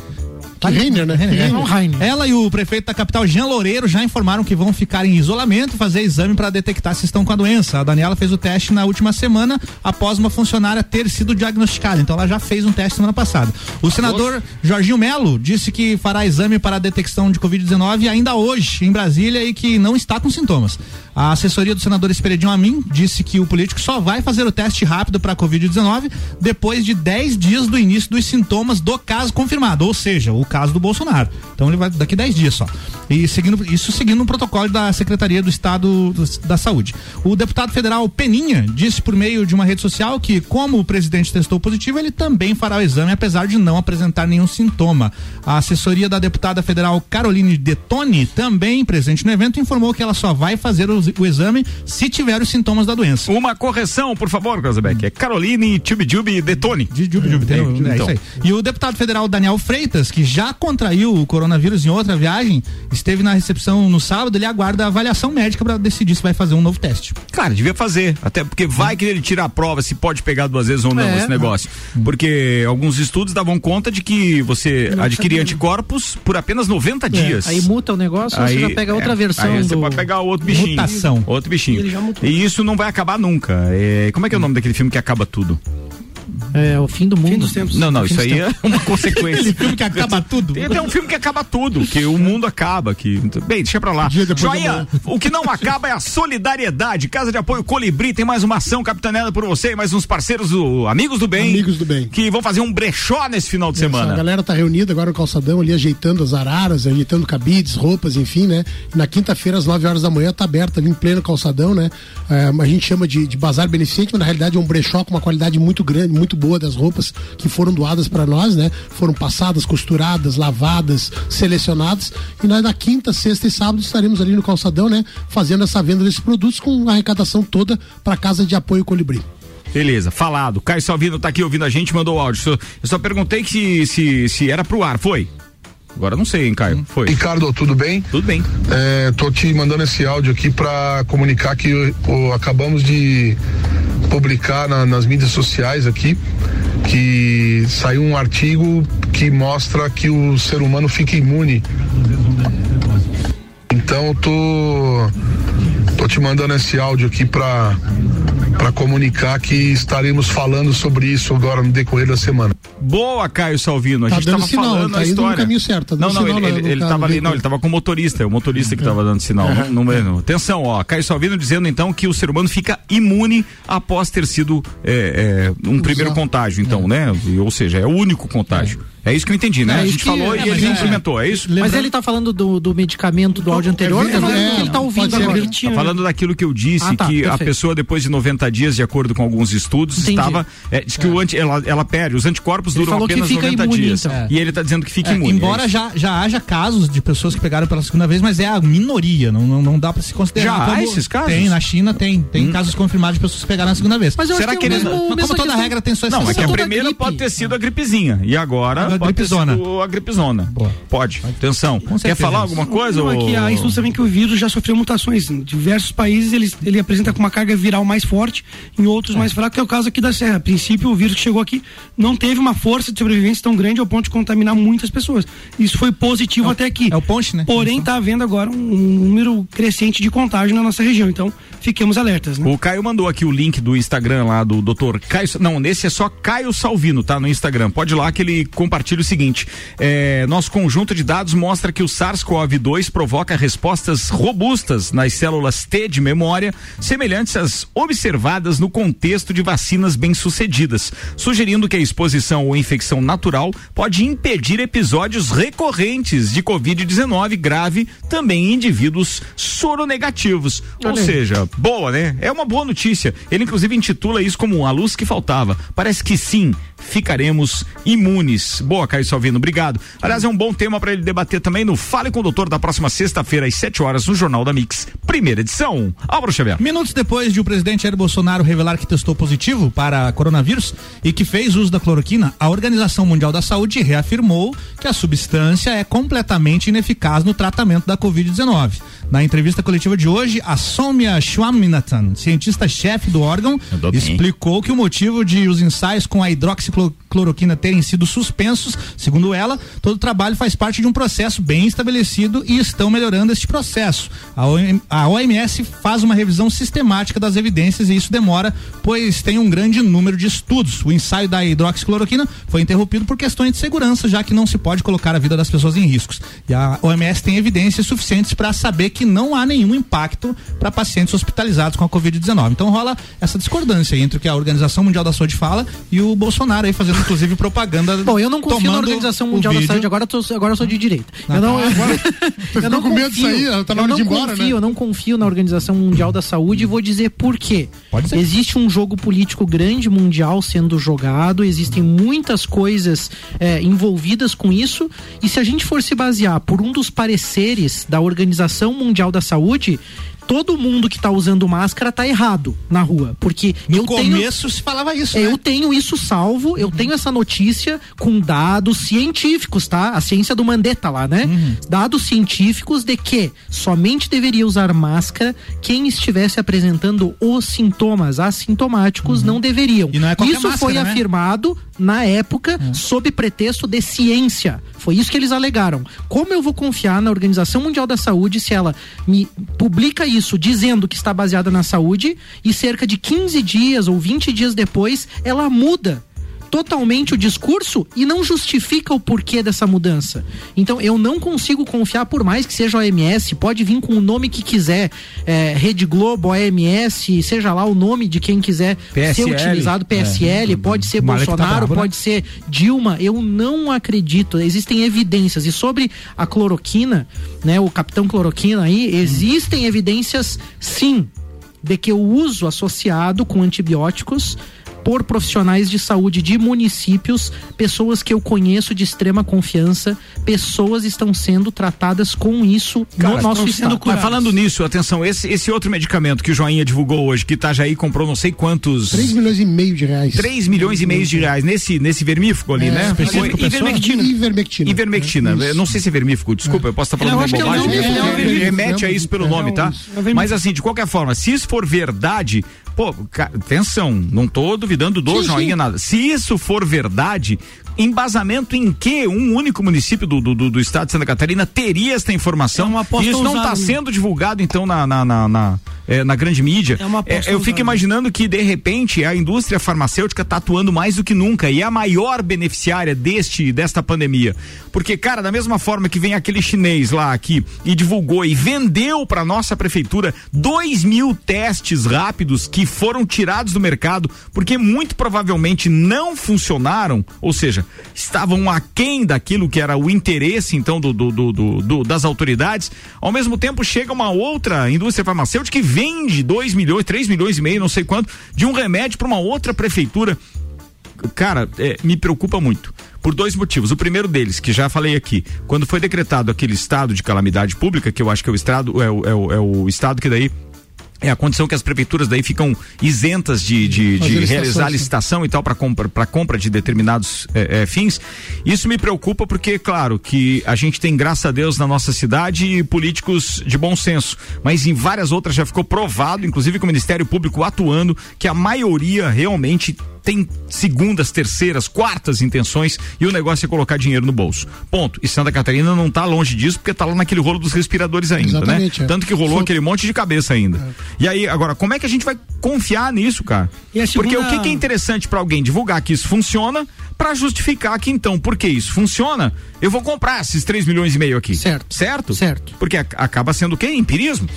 Speaker 6: Que Reiner, né?
Speaker 3: Rainer,
Speaker 6: Reiner.
Speaker 3: não, Rainer. Ela e o prefeito da capital, Jean Loureiro, já informaram que vão ficar em isolamento e fazer exame para detectar se estão com a doença. A Daniela fez o teste na última semana após uma funcionária ter sido diagnosticada. Então ela já fez um teste semana passada. O senador Jorginho Melo disse que fará exame para a detecção de Covid-19 ainda hoje em Brasília e que não está com sintomas. A assessoria do senador Esperedinho Amin disse que o político só vai fazer o teste rápido para a Covid-19 depois de 10 dias do início dos sintomas do caso confirmado, ou seja, o caso do Bolsonaro. Então ele vai daqui 10 dias só. E seguindo isso seguindo o protocolo da Secretaria do Estado do- da Saúde. O deputado federal Peninha disse por meio de uma rede social que como o presidente testou positivo, ele também fará o exame apesar de não apresentar nenhum sintoma. A assessoria da deputada federal Caroline Detoni, também presente no evento, informou que ela só vai fazer o, o exame se tiver os sintomas da doença.
Speaker 1: Uma correção, por favor, Causabeck. É Caroline Tchubidubi Detone.
Speaker 3: De tem,
Speaker 1: É,
Speaker 3: é,
Speaker 1: então.
Speaker 3: isso aí. E o deputado federal Daniel Freitas, que já contraiu o coronavírus em outra viagem, esteve na recepção no sábado, ele aguarda a avaliação médica para decidir se vai fazer um novo teste.
Speaker 1: Cara, devia fazer. Até porque vai que ele tira a prova se pode pegar duas vezes ou não
Speaker 5: É.
Speaker 1: esse negócio. Porque alguns estudos davam conta de que você adquiria anticorpos por apenas 90 dias.
Speaker 5: Aí muta o negócio, você já pega outra
Speaker 1: é,
Speaker 5: versão
Speaker 1: Aí você
Speaker 5: do...
Speaker 1: pode pegar outro bichinho.
Speaker 3: Mutação.
Speaker 1: Outro bichinho.
Speaker 4: Já.
Speaker 1: E isso não vai acabar nunca. É, como é que é o nome daquele filme que acaba tudo?
Speaker 5: É, o fim do mundo.
Speaker 4: Fim dos tempos.
Speaker 1: Não, não, isso aí é uma consequência.
Speaker 3: filme que acaba tudo.
Speaker 1: Tem até um filme que acaba tudo, que o mundo acaba. Que... Bem, deixa pra lá. Joia, o que não acaba é a solidariedade. Casa de Apoio Colibri tem mais uma ação capitaneada por você e mais uns parceiros do Amigos do Bem.
Speaker 6: Amigos do Bem.
Speaker 1: Que vão fazer um brechó nesse final de
Speaker 6: A
Speaker 1: semana.
Speaker 6: galera tá reunida agora no calçadão ali, ajeitando as araras, ajeitando cabides, roupas, enfim, né? E na quinta-feira, às 9 horas da manhã, tá aberto ali em pleno calçadão, né? É, a gente chama de, de bazar beneficente, mas na realidade é um brechó com uma qualidade muito grande, muito boa das roupas que foram doadas para nós, né? Foram passadas, costuradas, lavadas, selecionadas. E nós na quinta, sexta e sábado estaremos ali no calçadão, né? Fazendo essa venda desses produtos com a arrecadação toda para Casa de Apoio Colibri.
Speaker 1: Beleza, falado. Caio Salvino tá aqui ouvindo a gente, mandou o áudio. Eu só perguntei que se, se, se era pro ar, foi? Agora não sei, hein, Caio? Foi.
Speaker 8: Ricardo, tudo bem?
Speaker 1: Tudo bem.
Speaker 8: É, tô te mandando esse áudio aqui para comunicar que acabamos de publicar na- nas mídias sociais aqui que saiu um artigo que mostra que o ser humano fica imune. Então eu tô tô te mandando esse áudio aqui para para comunicar que estaremos falando sobre isso agora no decorrer da semana.
Speaker 1: Boa, Caio Salvino. A
Speaker 6: Tá
Speaker 1: gente
Speaker 6: dando
Speaker 1: tava
Speaker 6: sinal,
Speaker 1: falando
Speaker 6: tá
Speaker 1: a
Speaker 6: indo no
Speaker 1: história.
Speaker 6: caminho certo, tá
Speaker 1: não, não,
Speaker 6: sinal
Speaker 1: ele, ele, ele tava ali, não, ele tava com o motorista, é o motorista que tava dando sinal. Não, não, não. Atenção, ó, Caio Salvino dizendo então que o ser humano fica imune após ter sido é, é, um primeiro contágio, então, né? E, Ou seja, é o único contágio. É isso que eu entendi, né?
Speaker 5: É
Speaker 1: a gente
Speaker 5: que-
Speaker 1: falou
Speaker 5: é,
Speaker 1: e ele
Speaker 5: é-
Speaker 1: implementou, é isso?
Speaker 5: Mas ele tá falando do, do medicamento do áudio anterior,
Speaker 6: é,
Speaker 5: tá falando
Speaker 6: é,
Speaker 5: do que ele tá
Speaker 6: pode
Speaker 5: ouvindo agora.
Speaker 1: Tá falando daquilo que eu disse,
Speaker 5: Ah, tá,
Speaker 1: que a
Speaker 5: perfeito.
Speaker 1: pessoa, depois de 90 dias, de acordo com alguns estudos,
Speaker 5: Entendi.
Speaker 1: estava. É, diz que o anti, ela, ela perde, os anticorpos
Speaker 5: Ele
Speaker 1: duram
Speaker 5: falou que
Speaker 1: apenas
Speaker 5: fica
Speaker 1: 90
Speaker 5: imune,
Speaker 1: dias.
Speaker 5: então.
Speaker 1: E ele tá dizendo que fica
Speaker 3: É,
Speaker 1: imune.
Speaker 3: embora
Speaker 1: é isso.
Speaker 3: já, já haja casos de pessoas que pegaram pela segunda vez, mas é a minoria, não, não, não dá pra se considerar.
Speaker 1: Já há
Speaker 3: como-
Speaker 1: esses casos?
Speaker 3: Tem, na China tem. Tem casos confirmados de pessoas que pegaram a segunda vez.
Speaker 5: Mas eu
Speaker 1: Será
Speaker 5: acho
Speaker 1: que
Speaker 5: que é mesmo,
Speaker 3: Mas como toda
Speaker 5: questão-
Speaker 3: regra tem sua
Speaker 1: Não, é que a primeira
Speaker 5: gripe.
Speaker 1: pode ter sido a gripezinha. E agora
Speaker 3: A
Speaker 1: pode
Speaker 3: gripezona.
Speaker 1: ter sido a gripezona. Pode. Atenção. Quer falar alguma coisa?
Speaker 4: Não, há estudos também que o vírus já sofreu mutações. Em diversos países ele, ele apresenta com uma carga viral mais forte, em outros mais fraca, que é o caso aqui da Serra. A princípio, o vírus que chegou aqui não teve uma força de sobrevivência tão grande ao ponto de contaminar muitas pessoas. Isso foi positivo até aqui.
Speaker 3: é o ponte, né?
Speaker 4: Porém, está havendo agora um, um número crescente de contágio na nossa região. Então, fiquemos alertas. Né?
Speaker 1: O Caio mandou aqui o link do Instagram lá do Dr. Caio. Não, nesse é só Caio Salvino, tá? No Instagram. Pode ir lá que ele compartilha compartilha o seguinte: é, nosso conjunto de dados mostra que o SARS-CoV-2 provoca respostas robustas nas células T de memória, semelhantes às observadas no contexto de vacinas bem-sucedidas, sugerindo que a exposição ou infecção natural pode impedir episódios recorrentes de Covid-19 grave também em indivíduos soronegativos. Ou seja, boa, né? É uma boa notícia. Ele, inclusive, intitula isso como a luz que faltava. Parece que sim, ficaremos imunes. Boa, Caio Salvino, obrigado. Aliás, é um bom tema para ele debater também no Fale com o Doutor da próxima sexta-feira, às 7 horas, no Jornal da Mix, primeira edição. Álvaro Xavier.
Speaker 3: Minutos depois de o presidente Jair Bolsonaro revelar que testou positivo para coronavírus e que fez uso da cloroquina, a Organização Mundial da Saúde reafirmou que a substância é completamente ineficaz no tratamento da Covid-19. Na entrevista coletiva de hoje, a Somia Swaminathan, cientista-chefe do órgão, explicou que o motivo de os ensaios com a hidroxicloroquina terem sido suspensos, segundo ela, todo o trabalho faz parte de um processo bem estabelecido e estão melhorando este processo. A OMS faz uma revisão sistemática das evidências e isso demora, pois tem um grande número de estudos. O ensaio da hidroxicloroquina foi interrompido por questões de segurança, já que não se pode colocar a vida das pessoas em riscos. E a OMS tem evidências suficientes para saber que não há nenhum impacto para pacientes hospitalizados com a Covid-19. Então rola essa discordância entre o que a Organização Mundial da Saúde fala e o Bolsonaro aí fazendo inclusive propaganda.
Speaker 5: Bom, eu não confio na Organização Mundial da Saúde, agora, tô, agora eu sou de direita. Ah, eu não, tá. eu, eu não confio, disso aí, tá na hora de ir embora, confio, né? Eu não confio na Organização Mundial da Saúde e vou dizer por quê. Existe um jogo político grande mundial sendo jogado, existem muitas coisas é, envolvidas com isso, e se a gente for se basear por um dos pareceres da Organização Mundial da Saúde, todo mundo que tá usando máscara tá errado na rua. Porque
Speaker 3: no começo
Speaker 5: tenho,
Speaker 3: se falava isso.
Speaker 5: Eu
Speaker 3: né?
Speaker 5: tenho isso salvo, eu uhum. tenho essa notícia com dados científicos, tá? A ciência do Mandetta lá, né? Uhum. Dados científicos de que somente deveria usar máscara quem estivesse apresentando os sintomas assintomáticos uhum. não deveriam.
Speaker 3: Não é
Speaker 5: isso
Speaker 3: máscara,
Speaker 5: foi
Speaker 3: né?
Speaker 5: afirmado na época uhum. sob pretexto de ciência. Foi isso que eles alegaram. Como eu vou confiar na Organização Mundial da Saúde se ela me publica isso dizendo que está baseada na saúde e cerca de 15 dias ou 20 dias depois ela muda totalmente o discurso e não justifica o porquê dessa mudança. Então eu não consigo confiar, por mais que seja OMS, pode vir com o nome que quiser, é, Rede Globo, OMS, seja lá o nome de quem quiser
Speaker 3: PSL,
Speaker 5: ser utilizado, PSL, é, pode ser Bolsonaro, tá pode ser Dilma, eu não acredito. Existem evidências. E sobre a cloroquina, né, o capitão cloroquina aí, existem evidências sim de que o uso associado com antibióticos por profissionais de saúde de municípios, pessoas que eu conheço de extrema confiança, pessoas estão sendo tratadas com isso Cara, no nosso estado.
Speaker 1: Mas falando nisso, atenção, esse, esse outro medicamento que o Joinha divulgou hoje, que Itajaí comprou não sei quantos...
Speaker 6: 3 milhões e meio de reais.
Speaker 1: 3 milhões e meio de reais nesse, nesse vermífugo ali, é, né?
Speaker 6: Ivermectina. Ivermectina.
Speaker 1: Ivermectina. É, não sei se é vermífugo, desculpa, eu posso estar falando de bobagem. Remete a isso pelo nome, tá? Mas assim, de qualquer forma, se isso for verdade, Pô, atenção, não tô duvidando do sim, joinha sim. nada. Se isso for verdade, embasamento em que um único município do, do, do, estado de Santa Catarina teria esta informação? É isso não está sendo divulgado, então, na, na, na, na, é, na grande mídia. É é, eu fico imaginando que, de repente, a indústria farmacêutica está atuando mais do que nunca e é a maior beneficiária deste, desta pandemia. Porque, cara, da mesma forma que vem aquele chinês lá aqui e divulgou e vendeu para nossa prefeitura dois mil testes rápidos que foram tirados do mercado porque muito provavelmente não funcionaram, ou seja, seja, estavam aquém daquilo que era o interesse, então, do, do, do, do, das autoridades. Ao mesmo tempo, chega uma outra indústria farmacêutica que vende 2 milhões, 3 milhões e meio, não sei quanto, de um remédio para uma outra prefeitura. Cara, é, me preocupa muito por dois motivos. O primeiro deles, que já falei aqui, quando foi decretado aquele estado de calamidade pública, que eu acho que é o estado, é o, é o, é o estado que daí é a condição que as prefeituras daí ficam isentas de, de, de realizar licitação e tal para compra compra de determinados é, é, fins. Isso me preocupa porque, claro, que a gente tem, graças a Deus, na nossa cidade políticos de bom senso, mas em várias outras já ficou provado, inclusive com o Ministério Público atuando, que a maioria realmente tem segundas, terceiras, quartas intenções e o negócio é colocar dinheiro no bolso. Ponto. E Santa Catarina não está longe disso porque está lá naquele rolo dos respiradores ainda, né? Exatamente, né? É. Tanto que rolou aquele monte de cabeça ainda. É. E aí, agora, como é que a gente vai confiar nisso, cara? Segunda... Porque o que, que é interessante para alguém divulgar que isso funciona para justificar que então, porque isso funciona, eu vou comprar esses 3 milhões e meio aqui.
Speaker 5: Certo.
Speaker 1: Certo?
Speaker 5: Certo.
Speaker 1: Porque acaba sendo o quê? Empirismo.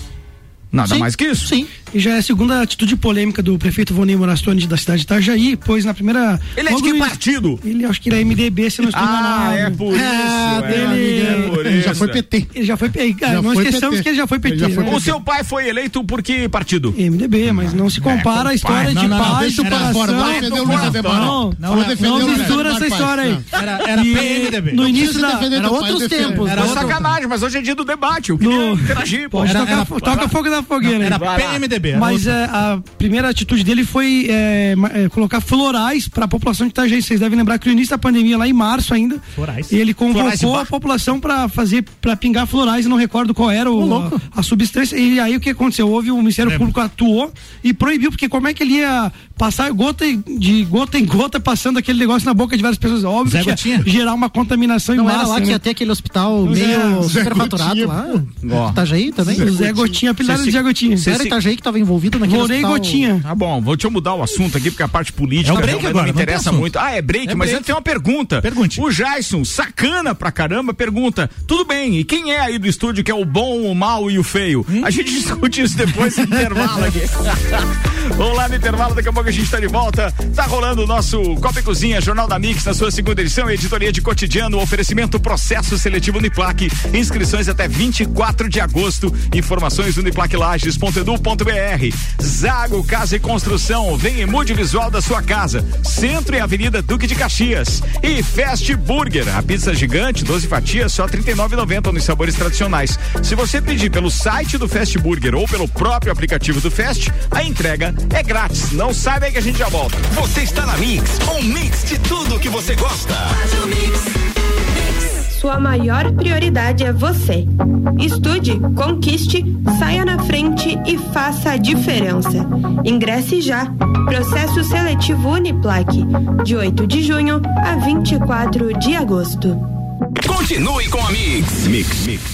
Speaker 1: Nada
Speaker 5: sim,
Speaker 1: mais que isso.
Speaker 5: Sim.
Speaker 4: E já é a segunda atitude polêmica do prefeito Vonei Morastone da cidade de Itajaí, pois na primeira.
Speaker 1: Ele é de que partido?
Speaker 4: Ele acho que era MDB, se não estou
Speaker 1: ah, enganado. É por isso. Ah,
Speaker 4: é, dele,
Speaker 1: é por
Speaker 4: ele já foi PT. Ele já foi PT. já não foi esqueçamos PT. que ele já foi PT. Já foi
Speaker 1: né? O seu pai foi eleito por que partido?
Speaker 4: MDB, mas não se compara é, a história não, de não, pai. Não defender o Luiz Não, não, não mistura essa história aí.
Speaker 5: Era, era PMDB.
Speaker 4: No início da.
Speaker 5: Era outros tempos.
Speaker 1: Era sacanagem, mas hoje é dia do debate. Eu queria interagir.
Speaker 4: Toca fogo da fogueira.
Speaker 5: Era PMDB.
Speaker 4: Mas a primeira atitude dele foi é, é, colocar florais para a população de Itajaí. Vocês devem lembrar que no início da pandemia, lá em março ainda, florais. ele convocou a população para fazer, para pingar florais, não recordo qual era o, a, a, substância. E aí o que aconteceu? Houve o Ministério Lembra. Público atuou e proibiu, porque como é que ele ia passar gota de gota em gota, passando aquele negócio na boca de várias pessoas? Óbvio Zé que Gotinha. ia gerar uma contaminação
Speaker 5: não
Speaker 4: em massa.
Speaker 5: Era lá né? que ia ter aquele hospital meio superfaturado lá. Itajaí também?
Speaker 4: Zé, Zé Gotinha, apelidado de Zé Gotinha.
Speaker 5: Era Itajaí que estava envolvido naquele
Speaker 4: Morei hospital... Gotinha.
Speaker 1: Tá bom, vou te mudar o assunto aqui, porque a parte política é
Speaker 5: break agora,
Speaker 1: não me interessa muito. Ah, é break, é mas break. tem uma pergunta.
Speaker 5: Pergunte.
Speaker 1: O Jason, sacana pra caramba, pergunta: tudo bem, e quem é aí do estúdio que é o bom, o mal e o feio? Hum? A gente discute isso depois no intervalo aqui. Vamos lá no intervalo, daqui a pouco a gente tá de volta. Tá rolando o nosso Copa e Cozinha, Jornal da Mix, na sua segunda edição, editoria de cotidiano, oferecimento processo seletivo Uniplaque. Inscrições até 24 de agosto. Informações uniplaquelages.edu.br. Zago Casa e Construção, vem e mude o visual da sua casa. Centro e Avenida Duque de Caxias. E Fast Burger, a pizza gigante, 12 fatias, só R$ 39,90 nos sabores tradicionais. Se você pedir pelo site do Fast Burger ou pelo próprio aplicativo do Fast, a entrega é grátis. Não saiba aí que a gente já volta.
Speaker 2: Você está na Mix, um mix de tudo que você gosta.
Speaker 9: Sua maior prioridade é você. Estude, conquiste, saia na frente e faça a diferença. Ingresse já. Processo seletivo Uniplaque, de 8 de junho a 24 de agosto.
Speaker 2: Continue com a Mix. Mix, Mix.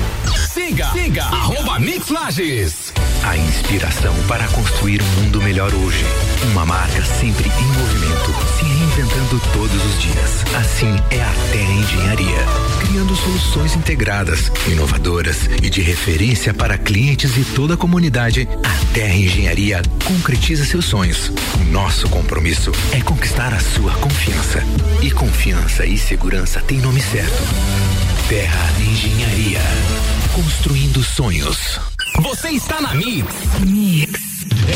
Speaker 2: Siga, siga, arroba Mix Lages.
Speaker 10: A inspiração para construir um mundo melhor hoje. Uma marca sempre em movimento, se reinventando todos os dias. Assim é a Terra Engenharia. Criando soluções integradas, inovadoras e de referência para clientes e toda a comunidade, a Terra Engenharia concretiza seus sonhos. Nosso compromisso é conquistar a sua confiança. E confiança e segurança têm nome certo. Terra Engenharia. Construindo sonhos.
Speaker 2: Você está na Mix.
Speaker 11: Mix.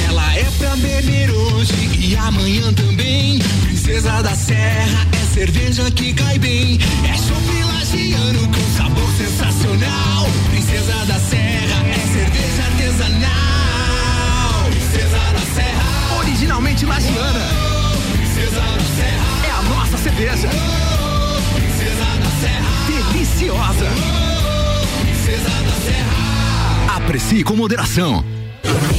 Speaker 11: Ela é pra beber hoje e amanhã também. Princesa da Serra é cerveja que cai bem. É chopp lagiano com sabor sensacional. Princesa da Serra é cerveja artesanal. Princesa da Serra.
Speaker 2: Originalmente lagiana.
Speaker 11: Oh, princesa da Serra.
Speaker 2: É a nossa cerveja.
Speaker 11: Oh, princesa da Serra.
Speaker 2: Deliciosa.
Speaker 11: Oh.
Speaker 2: Aprecie com moderação.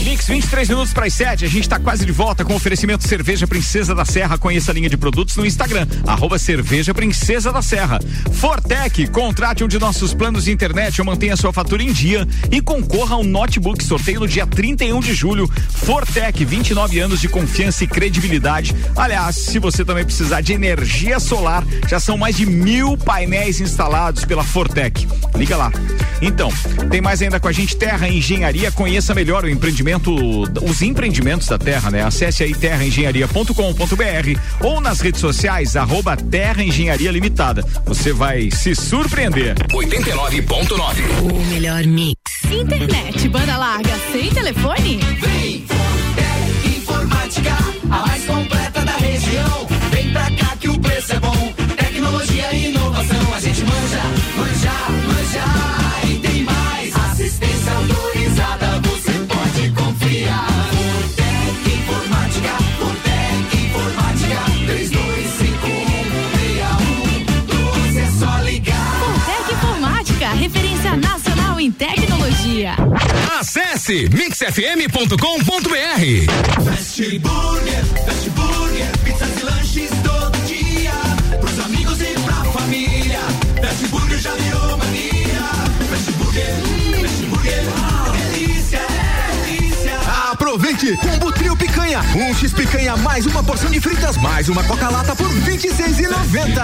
Speaker 1: Mix, 23 minutos para as 7. A gente está quase de volta com oferecimento Cerveja Princesa da Serra. Conheça a linha de produtos no Instagram, arroba Cerveja Princesa da Serra. Fortec, contrate um de nossos planos de internet ou mantenha sua fatura em dia e concorra a um notebook sorteio no dia 31 de julho. Fortec, 29 anos de confiança e credibilidade. Aliás, se você também precisar de energia solar, já são mais de mil painéis instalados pela Fortec. Liga lá. Então, tem mais ainda com a gente Terra Engenharia. Conheça melhor o empreendimento os empreendimentos da Terra, né? Acesse aí terraengenharia.com.br ou nas redes sociais, arroba Terra Engenharia Limitada. Você vai se surpreender.
Speaker 2: 89.9.
Speaker 12: O melhor mix.
Speaker 13: Internet, banda larga, sem telefone?
Speaker 11: Vem, Fortec Informática, a mais completa da região. Vem pra cá que o preço é bom. Tecnologia e inovação, a gente manja.
Speaker 13: Em tecnologia.
Speaker 2: Acesse mixfm.com.br.
Speaker 11: Fast Burger, Fast Burger, pizzas e lanches todo dia. Pros amigos e pra família. Fast Burger já virou mania. Fast Burger, Fast Burger, delícia, delícia.
Speaker 2: Aproveite! Combo Trio Picanha. Um X Picanha mais uma porção de fritas mais uma Coca-Lata por R$ 26,90.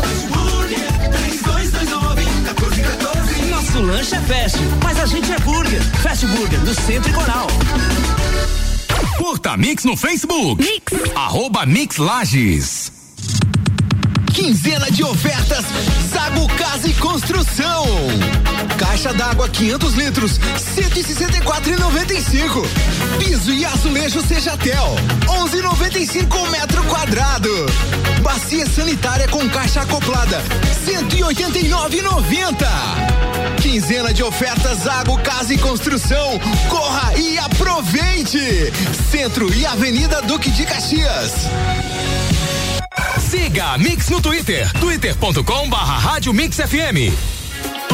Speaker 11: Fast Burger, 3229 1414.
Speaker 14: Nosso lanche é fast, mas a gente é burger. Fast Burger, do Centro Coral.
Speaker 2: Curta Mix no Facebook. Mix. Arroba Mix Lages.
Speaker 10: Quinzena de ofertas Zago Casa e Construção. Caixa d'água 500 litros, 164,95. Piso e azulejo Sejatel, 11,95 metro quadrado. Bacia sanitária com caixa acoplada, 189,90. Quinzena de ofertas Zago Casa e Construção. Corra e aproveite. Centro e Avenida Duque de Caxias.
Speaker 2: Siga a Mix no Twitter, twitter.com barra Rádio Mix FM.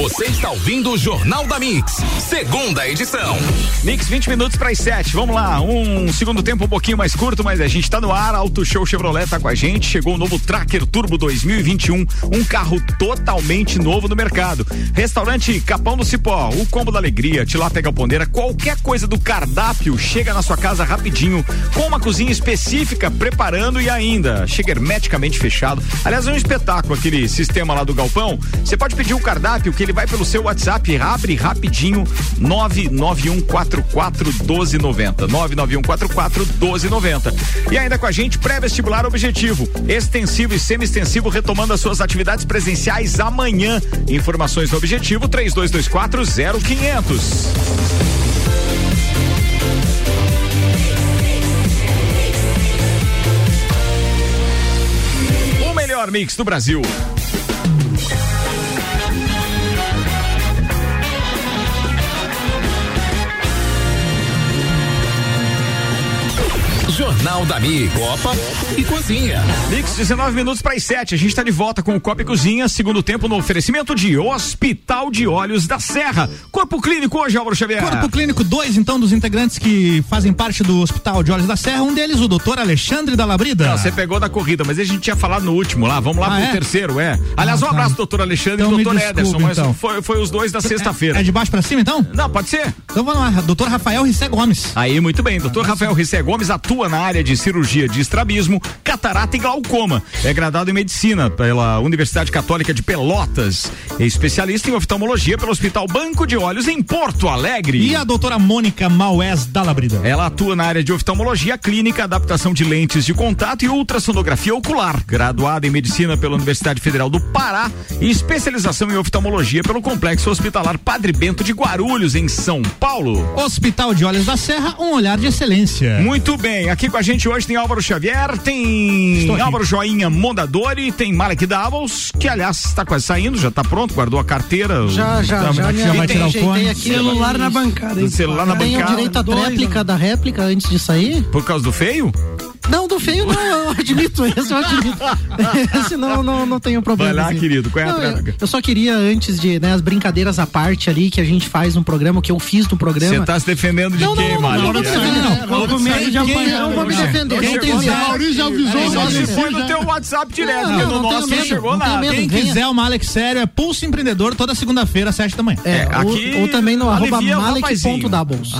Speaker 2: Você está ouvindo o Jornal da Mix, segunda edição.
Speaker 1: Mix 20 minutos para as 7. Vamos lá. Um segundo tempo um pouquinho mais curto, mas a gente está no ar. Auto Show Chevrolet tá com a gente. Chegou o novo Tracker Turbo 2021, um carro totalmente novo no mercado. Restaurante Capão do Cipó, o combo da alegria, tilápia galponeira, qualquer coisa do cardápio chega na sua casa rapidinho, com uma cozinha específica preparando e ainda chega hermeticamente fechado. Aliás, é um espetáculo aquele sistema lá do galpão. Você pode pedir o cardápio que ele vai pelo seu WhatsApp, abre rapidinho 99144 1290. 99144 1290. E ainda com a gente, pré-vestibular objetivo, extensivo e semi-extensivo retomando as suas atividades presenciais amanhã. Informações no objetivo 3224 0500. O melhor mix do Brasil.
Speaker 2: Jornal da Mix, Copa e Cozinha.
Speaker 1: Mix 19 minutos para as 7. A gente está de volta com o Copa e Cozinha, segundo tempo no oferecimento de Hospital de Olhos da Serra. Corpo Clínico hoje, Álvaro Xavier.
Speaker 3: Corpo Clínico, dois então dos integrantes que fazem parte do Hospital de Olhos da Serra, um deles o doutor Alexandre da Labrida.
Speaker 1: Não, você pegou da corrida, mas a gente tinha falado no último lá. Vamos lá
Speaker 3: Ah,
Speaker 1: pro
Speaker 3: é?
Speaker 1: terceiro, é. Aliás,
Speaker 3: Ah,
Speaker 1: um
Speaker 3: tá.
Speaker 1: abraço, doutor Alexandre
Speaker 3: Então
Speaker 1: e doutor
Speaker 3: desculpe,
Speaker 1: Ederson, mas
Speaker 3: então.
Speaker 1: foi, foi os dois da sexta-feira.
Speaker 3: É de baixo pra cima então?
Speaker 1: Não, pode ser.
Speaker 3: Então vamos lá, doutor Rafael Rissé Gomes.
Speaker 1: Aí, muito bem. Doutor Rafael Rissé Gomes atua na área de cirurgia de estrabismo, catarata e glaucoma. É graduado em medicina pela Universidade Católica de Pelotas. É especialista em oftalmologia pelo Hospital Banco de Olhos em Porto Alegre.
Speaker 3: E a doutora Mônica Maués da Labrida.
Speaker 1: Ela atua na área de oftalmologia clínica, adaptação de lentes de contato e ultrassonografia ocular. Graduada em medicina pela Universidade Federal do Pará e especialização em oftalmologia pelo Complexo Hospitalar Padre Bento de Guarulhos, em São Paulo.
Speaker 3: Hospital de Olhos da Serra, um olhar de excelência.
Speaker 1: Muito bem, aqui com a gente hoje tem Álvaro Xavier, tem. Álvaro Joinha Mondadori, tem Malek Davos, que aliás está quase saindo, já está pronto, guardou a carteira.
Speaker 5: Já, já,
Speaker 1: Tá,
Speaker 5: já,
Speaker 1: ó, vai tirar o fone.
Speaker 5: aqui.
Speaker 4: Celular na bancada, hein?
Speaker 1: Celular na
Speaker 5: Tem o
Speaker 1: bancada.
Speaker 5: direito à
Speaker 4: Dois,
Speaker 5: tréplica da réplica antes de sair?
Speaker 1: Por causa do feio?
Speaker 5: Não, do feio não, eu admito, esse eu admito. Esse não, não, não tenho problema.
Speaker 1: Vai lá,
Speaker 5: assim.
Speaker 1: querido, qual é a
Speaker 5: Não, eu, eu só queria, antes de, né, as brincadeiras à parte ali que a gente faz no programa, que eu fiz no programa.
Speaker 1: Você tá se defendendo de
Speaker 5: Não, não,
Speaker 1: quem,
Speaker 5: não,
Speaker 1: Mário?
Speaker 5: não, não, não, não, não, não,
Speaker 4: medo de apanhar,
Speaker 5: Eu vou me
Speaker 4: né?
Speaker 5: defender.
Speaker 1: Quem
Speaker 5: Não
Speaker 1: lá?
Speaker 6: Maurício já avisou,
Speaker 1: Só se foi no teu WhatsApp direto,
Speaker 5: Não,
Speaker 1: porque
Speaker 5: não
Speaker 1: no nosso não chegou
Speaker 5: não
Speaker 1: nada.
Speaker 3: Quem quiser uma Alex Sério é Pulso Empreendedor toda segunda-feira, sete da manhã.
Speaker 5: É,
Speaker 1: É, aqui
Speaker 5: ou, também no arroba
Speaker 1: o
Speaker 5: malek.doubles.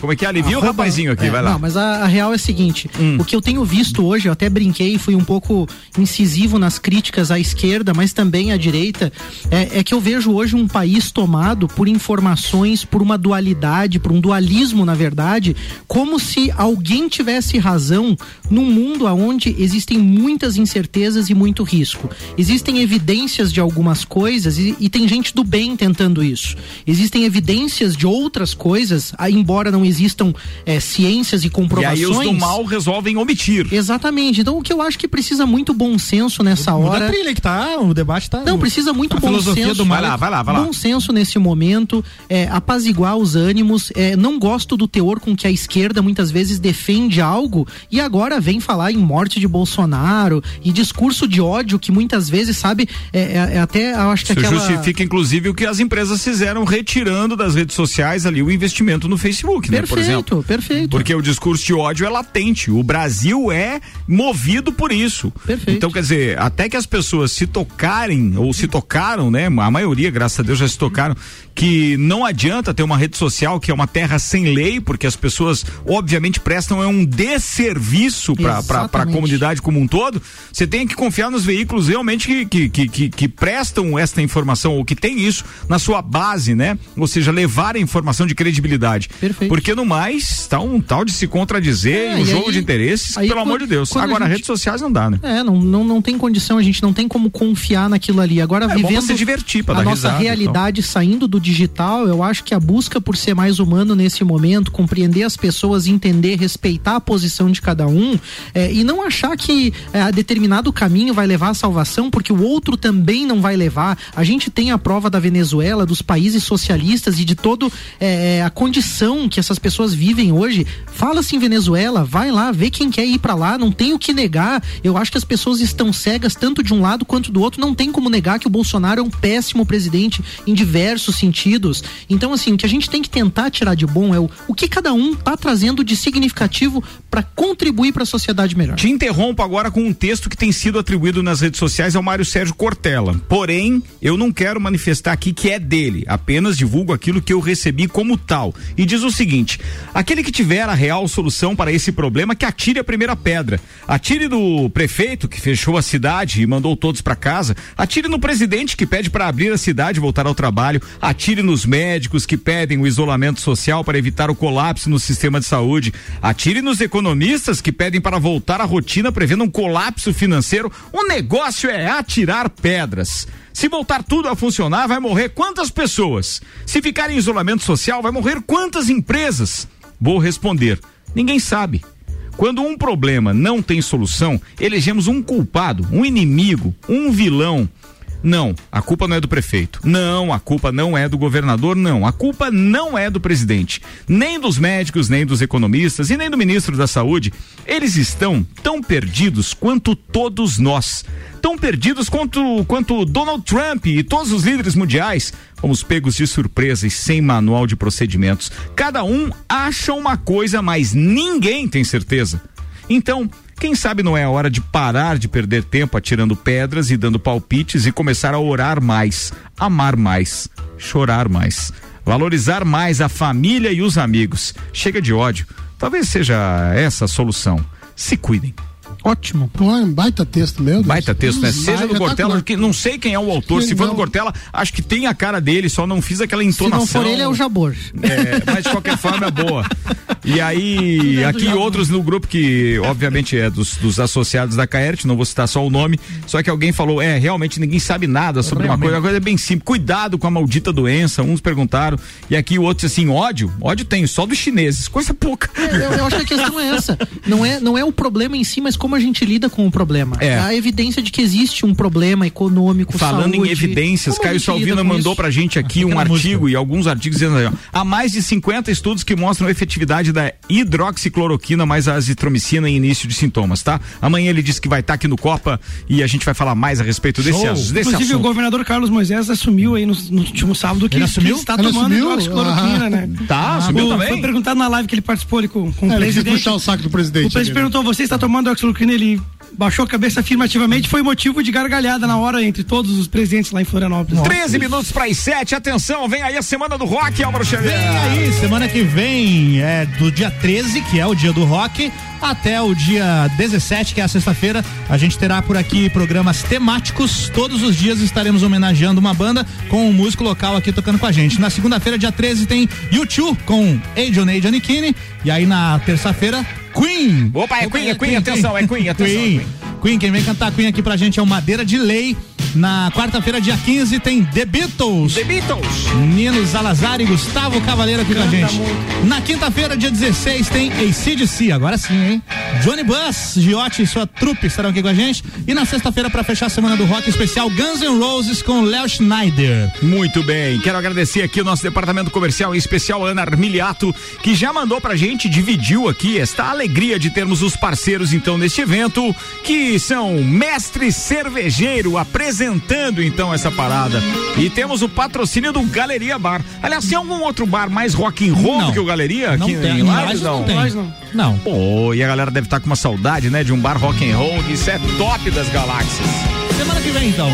Speaker 1: Como é que é? Alivia o rapazinho aqui,
Speaker 5: é,
Speaker 1: vai lá.
Speaker 5: Não, mas a, a real é a seguinte:
Speaker 1: Hum.
Speaker 5: o que eu tenho visto hoje, eu até brinquei, fui um pouco incisivo nas críticas à esquerda, mas também à direita, é, é que eu vejo hoje um país tomado por informações, por uma dualidade, por um dualismo, na verdade, como se alguém tivesse razão num mundo onde existem muitas incertezas e muito risco. Existem evidências de algumas coisas e, e tem gente do bem tentando isso. Existem evidências de outras coisas, embora não existam eh, ciências e
Speaker 1: E
Speaker 5: comprovações.
Speaker 1: aí os do mal resolvem omitir.
Speaker 5: Exatamente. Então o que eu acho que precisa muito bom senso nessa
Speaker 3: Muda
Speaker 5: hora.
Speaker 3: a trilha que tá, o debate tá.
Speaker 5: Não, precisa muito
Speaker 3: a
Speaker 5: bom senso.
Speaker 3: do
Speaker 1: Vai lá, vai lá, vai lá.
Speaker 5: Bom senso nesse momento, é, apaziguar os ânimos. é, não gosto do teor com que a esquerda muitas vezes defende algo e agora vem falar em morte de Bolsonaro e discurso de ódio que muitas vezes, sabe, é, é- é até acho que
Speaker 1: Isso
Speaker 5: aquela.
Speaker 1: justifica, inclusive, o que as empresas fizeram retirando das redes sociais ali o investimento no Facebook, né? Por exemplo.
Speaker 5: Perfeito, perfeito.
Speaker 1: Porque o discurso de ódio é latente. O Brasil é movido por isso.
Speaker 5: Perfeito.
Speaker 1: Então, quer dizer, até que as pessoas se tocarem, ou se tocaram, né? A maioria, graças a Deus, já se tocaram, que não adianta ter uma rede social que é uma terra sem lei, porque as pessoas, obviamente, prestam é um desserviço para a comunidade como um todo. Você tem que confiar nos veículos realmente que, que, que, que, prestam esta informação, ou que tem isso na sua base, né? Ou seja, levar a informação de credibilidade.
Speaker 5: Perfeito.
Speaker 1: Porque no mais, tá um tal de se contradizer,
Speaker 5: É,
Speaker 1: um jogo
Speaker 5: aí-
Speaker 1: de interesses,
Speaker 5: aí
Speaker 1: pelo
Speaker 5: quando-
Speaker 1: amor de Deus. Agora,
Speaker 5: gente-
Speaker 1: redes sociais não dá, né?
Speaker 5: É, não, não, não tem condição, a gente não tem como confiar naquilo ali. Agora,
Speaker 1: É pra
Speaker 5: vivendo
Speaker 1: se divertir, pra
Speaker 5: a
Speaker 1: dar
Speaker 5: nossa
Speaker 1: risada
Speaker 5: realidade saindo do digital, eu acho que a busca por ser mais humano nesse momento, compreender as pessoas, entender, respeitar a posição de cada um é, e não achar que é, determinado caminho vai levar à salvação, porque o outro também não vai levar. A gente tem a prova da Venezuela, dos países socialistas e de todo é, a condição que essas pessoas vivem hoje. Fala-se em Venezuela, vai lá, vê quem quer ir pra lá, não tem o que negar. Eu acho que as pessoas estão cegas tanto de um lado quanto do outro. Não tem como negar que o Bolsonaro é um péssimo presidente em diversos sentidos. Então, assim, o que a gente tem que tentar tirar de bom é o, o que cada um tá trazendo de significativo para contribuir para a sociedade melhor.
Speaker 1: Te interrompo agora com um texto que tem sido atribuído nas redes sociais ao Mário Sérgio Cortella. Porém, eu não quero manifestar aqui que é dele, apenas divulgo aquilo que eu recebi como tal. E diz o seguinte: aquele que tiver a real solução para esse problema, que atire a primeira pedra. Atire do prefeito que fechou a cidade e mandou todos para casa. Atire no presidente que pede para abrir a cidade e voltar ao trabalho. Atire nos médicos que pedem o isolamento social para evitar o colapso no sistema de saúde. Atire nos economistas que pedem para voltar à rotina prevendo um colapso financeiro. O negócio é atirar pedras. Se voltar tudo a funcionar, vai morrer quantas pessoas? Se ficar em isolamento social, vai morrer quantas empresas? Vou responder: ninguém sabe. Quando um problema não tem solução, elegemos um culpado, um inimigo, um vilão. Não, a culpa não é do prefeito. Não, a culpa não é do governador. Não, a culpa não é do presidente. Nem dos médicos, nem dos economistas e nem do ministro da Saúde. Eles estão tão perdidos quanto todos nós. Tão perdidos quanto, quanto Donald Trump e todos os líderes mundiais. Fomos pegos de surpresa e sem manual de procedimentos. Cada um acha uma coisa, mas ninguém tem certeza. Então, quem sabe não é a hora de parar de perder tempo atirando pedras e dando palpites e começar a orar mais, amar mais, chorar mais, valorizar mais a família e os amigos. Chega de ódio. Talvez seja essa a solução. Se cuidem.
Speaker 5: Ótimo.
Speaker 6: Pô, é um baita texto, meu Deus.
Speaker 1: Baita texto, né? Seja do Cortella, que não sei quem é o autor. Se for do. Cortella, acho que tem a cara dele, só não fiz aquela
Speaker 5: Se
Speaker 1: entonação.
Speaker 5: não for ele, é o Jabor.
Speaker 1: É, mas de qualquer forma é boa. E aí, aqui outros no grupo que, obviamente, é dos, dos associados da Caert, não vou citar só o nome, só que alguém falou, é, realmente ninguém sabe nada sobre uma coisa, a coisa é bem simples. Cuidado com a maldita doença, uns perguntaram. E aqui o outro assim, ódio? Ódio tem, só dos chineses, coisa pouca.
Speaker 5: Eu, eu acho que a questão é essa. Não é, não é o problema em si, mas como como a gente lida com o problema.
Speaker 1: É.
Speaker 5: A evidência de que existe um problema econômico,
Speaker 1: Falando
Speaker 5: saúde,
Speaker 1: em evidências, Caio Salvino mandou
Speaker 5: isso?
Speaker 1: pra gente aqui um artigo e alguns artigos dizendo aí, ó, há mais de 50 estudos que mostram a efetividade da hidroxicloroquina mais a azitromicina em início de sintomas, tá? Amanhã ele disse que vai estar aqui no Copa e a gente vai falar mais a respeito desse, desse
Speaker 4: Inclusive,
Speaker 1: assunto.
Speaker 4: o governador Carlos Moisés assumiu aí no, no último sábado que
Speaker 1: Ele assumiu?
Speaker 4: está
Speaker 1: Ele
Speaker 4: tomando
Speaker 1: assumiu?
Speaker 4: hidroxicloroquina,
Speaker 1: Ah.
Speaker 4: né?
Speaker 1: Tá, assumiu
Speaker 4: O-
Speaker 1: também?
Speaker 4: Foi perguntado na live que ele participou ali com, com
Speaker 6: É,
Speaker 4: o presidente.
Speaker 6: puxar o saco do presidente
Speaker 4: O presidente
Speaker 6: ali, né?
Speaker 4: perguntou, você está tomando hidroxicloroquina? Ele baixou a cabeça afirmativamente, foi motivo de gargalhada na hora entre todos os presidentes lá em Florianópolis.
Speaker 1: 13 minutos para as 7, atenção, vem aí a semana do rock, Álvaro Xavier.
Speaker 3: Vem aí, semana que vem, é do dia 13, que é o dia do rock, até o dia 17, que é a sexta-feira, a gente terá por aqui programas temáticos. Todos os dias estaremos homenageando uma banda com um músico local aqui tocando com a gente. Na segunda-feira, dia 13, tem YouTube com Adrian e Giannichini. E aí na terça-feira, Queen.
Speaker 1: Opa, é Queen, é Queen, atenção, é Queen, atenção.
Speaker 3: Queen. Queen, quem vem cantar Queen aqui pra gente é o Madeira de Lei. Na quarta-feira, dia 15, tem The Beatles.
Speaker 1: The Beatles.
Speaker 3: Nino Salazar e Gustavo Cavaleiro aqui com a gente. Na quinta-feira, dia 16, tem ACDC, agora sim, hein? Johnny Bus, Giotti e sua trupe estarão aqui com a gente. E na sexta-feira, pra fechar a semana do rock especial, Guns N' Roses com Léo Schneider.
Speaker 1: Muito bem, quero agradecer aqui o nosso departamento comercial, em especial Ana Armiliato, que já mandou pra gente, dividiu aqui esta alegria de termos os parceiros então neste evento, que são Mestre Cervejeiro, apresentando então essa parada. E temos o patrocínio do Galeria Bar. Aliás, tem algum outro bar mais rock and roll
Speaker 3: Não.
Speaker 1: do que o Galeria?
Speaker 3: Não
Speaker 1: aqui
Speaker 3: tem,
Speaker 1: em Lages,
Speaker 3: Lages não tem.
Speaker 4: Lages não.
Speaker 3: Não.
Speaker 1: Pô, e a galera deve estar com uma saudade, né, de um bar rock and roll, isso é top das galáxias.
Speaker 3: Semana que vem, então.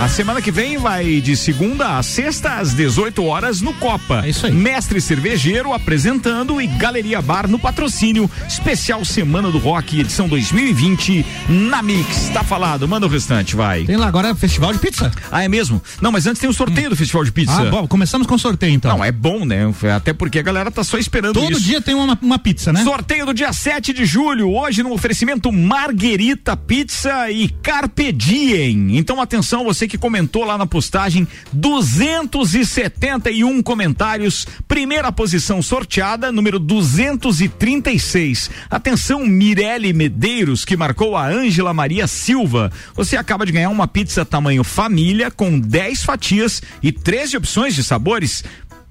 Speaker 1: A semana que vem vai de segunda a sexta às 18 horas no Copa. É isso aí. Mestre Cervejeiro apresentando e Galeria Bar no patrocínio. Especial Semana do Rock, edição 2020 na Mix. Tá falado, manda o restante, vai.
Speaker 3: Tem lá agora Festival de Pizza.
Speaker 1: Ah, é mesmo? Não, mas antes tem o sorteio do Festival de Pizza.
Speaker 3: Ah, bom, começamos com o sorteio, então.
Speaker 1: Não, é bom, né? Até porque a galera tá só esperando
Speaker 3: Todo
Speaker 1: isso.
Speaker 3: dia tem uma, uma pizza, né?
Speaker 1: Sorteio do dia 7 de julho, hoje no oferecimento Marguerita Pizza e Carpe Diem. Então atenção, você que comentou lá na postagem, 271 comentários, primeira posição sorteada, número 236. Atenção, Mirelle Medeiros, que marcou a Ângela Maria Silva. Você acaba de ganhar uma pizza tamanho família com 10 fatias e 13 opções de sabores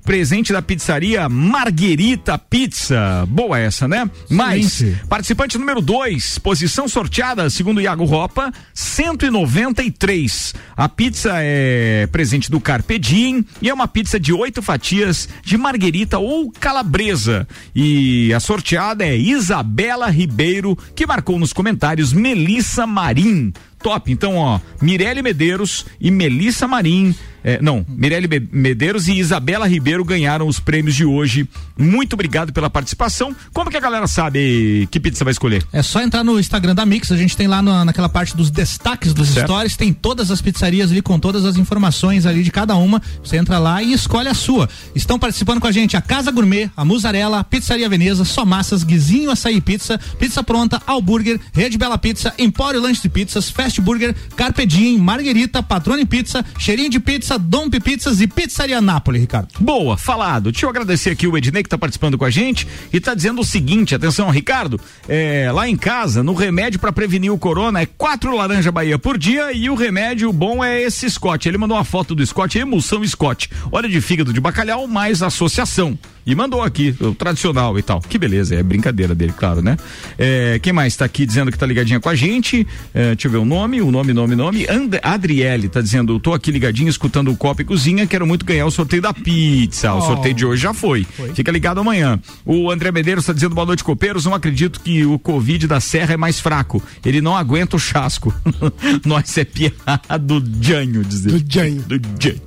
Speaker 1: presente da pizzaria Marguerita Pizza. Boa essa, né? Mais, participante número 2, posição sorteada, segundo Iago Ropa, 193. A pizza é presente do Carpe Diem e é uma pizza de oito fatias de marguerita ou calabresa. E a sorteada é Isabela Ribeiro, que marcou nos comentários Melissa Marim. Top, então ó, Mirelle Medeiros e Melissa Marim é, não, Mirelle Medeiros e Isabela Ribeiro ganharam os prêmios de hoje. Muito obrigado pela participação. Como que a galera sabe que pizza vai escolher?
Speaker 3: É só entrar no Instagram da Mix, a gente tem lá na- naquela parte dos destaques dos
Speaker 1: Certo.
Speaker 3: stories, tem todas as pizzarias ali com todas as informações ali de cada uma. Você entra lá e escolhe a sua. Estão participando com a gente a Casa Gourmet, a Musarela, a Pizzaria Veneza, Só Massas, Guizinho Açaí Pizza, Pizza Pronta, Alburger, Rede Bela Pizza, Empório Lanche de Pizzas, Fast Burger, Carpe Diem, Marguerita, Patrone Pizza, Cheirinho de Pizza, Dompe Pizzas e Pizzaria Nápoles, Ricardo.
Speaker 1: Boa, falado. Deixa eu agradecer aqui o Ednei que tá participando com a gente e tá dizendo o seguinte, atenção, Ricardo, é, lá em casa, no remédio para prevenir o corona é quatro laranja Bahia por dia e o remédio bom é esse Scott. Ele mandou uma foto do Scott, emulsão Scott. Óleo de fígado de bacalhau mais associação. E mandou aqui, o tradicional e tal. Que beleza, é brincadeira dele, claro, né? É, quem mais tá aqui dizendo que tá ligadinha com a gente? É, deixa eu ver o nome, o nome, nome, nome. And Adriele tá dizendo, tô aqui ligadinho, escutando o Copa e Cozinha, quero muito ganhar o sorteio da pizza. O
Speaker 3: Oh.
Speaker 1: sorteio de hoje já foi. Fica ligado amanhã. O André Medeiros tá dizendo, boa noite, copeiros. Não acredito que o Covid da Serra é mais fraco. Ele não aguenta o chasco. Nós é piada do Janho, dizer. Do
Speaker 6: Janho.
Speaker 1: Do Janho.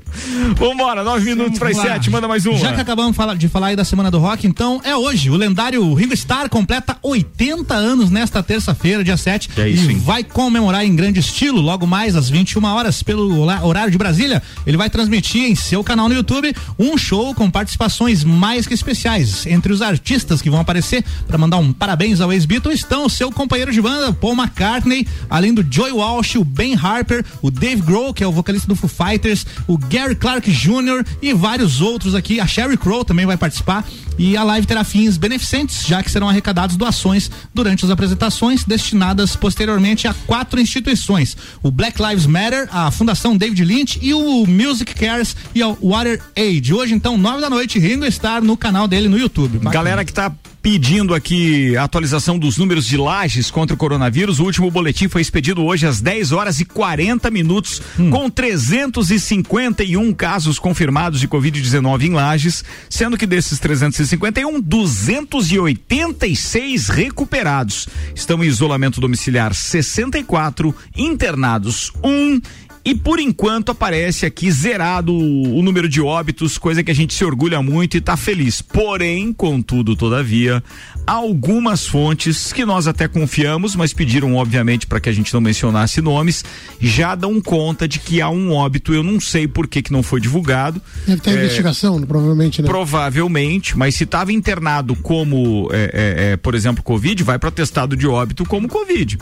Speaker 1: Vambora, nove minutos para as sete, manda mais uma.
Speaker 3: Já que acabamos de falar- aí da Semana do Rock, então é hoje. O lendário Ringo Starr completa 80 anos nesta terça-feira, dia 7.
Speaker 1: É isso,
Speaker 3: e
Speaker 1: hein?
Speaker 3: vai comemorar em grande estilo, logo mais às 21 horas, pelo horário de Brasília. Ele vai transmitir em seu canal no YouTube um show com participações mais que especiais. Entre os artistas que vão aparecer para mandar um parabéns ao ex-Beatle estão o seu companheiro de banda, Paul McCartney, além do Joey Walsh, o Ben Harper, o Dave Grohl, que é o vocalista do Foo Fighters, o Gary Clark Jr. e vários outros aqui. A Sherry Crow também vai participar. E a live terá fins beneficentes, já que serão arrecadadas doações durante as apresentações, destinadas posteriormente a quatro instituições: o Black Lives Matter, a Fundação David Lynch e o Music Cares e o Water Aid. Hoje, então, nove da noite, Ringo Starr no canal dele no YouTube. Bacana.
Speaker 1: Galera que tá pedindo aqui a atualização dos números de lajes contra o coronavírus. O último boletim foi expedido hoje às 10 horas e 40 minutos, hum. com 351 casos confirmados de Covid-19 em lajes, sendo que desses 351, 286 recuperados. Estão em isolamento domiciliar 64, internados 1 um, e por enquanto aparece aqui zerado o, número de óbitos, coisa que a gente se orgulha muito e está feliz. Porém, contudo, todavia, algumas fontes que nós até confiamos, mas pediram obviamente para que a gente não mencionasse nomes, já dão conta de que há um óbito. Eu não sei por que que não foi divulgado.
Speaker 6: Deve ter é, investigação, provavelmente, né?
Speaker 1: Provavelmente, mas se estava internado como, é, é, é, por exemplo, Covid, vai para testado de óbito como Covid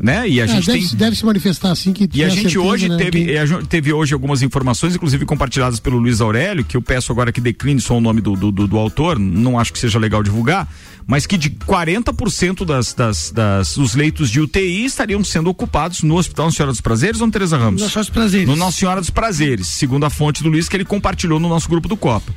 Speaker 1: né? E a é, gente
Speaker 6: deve,
Speaker 1: tem...
Speaker 6: deve se manifestar assim que
Speaker 1: E a gente certeza, hoje né? teve, que... teve hoje algumas informações, inclusive compartilhadas pelo Luiz Aurélio, que eu peço agora que decline só o nome do, do, do, do autor, não acho que seja legal divulgar, mas que de 40% das, das, das, dos leitos de UTI estariam sendo ocupados no Hospital Nossa Senhora dos Prazeres ou no Teresa Ramos?
Speaker 4: Nossa Senhora dos Prazeres.
Speaker 1: No Nossa Senhora dos Prazeres, segundo a fonte do Luiz que ele compartilhou no nosso grupo do Copa.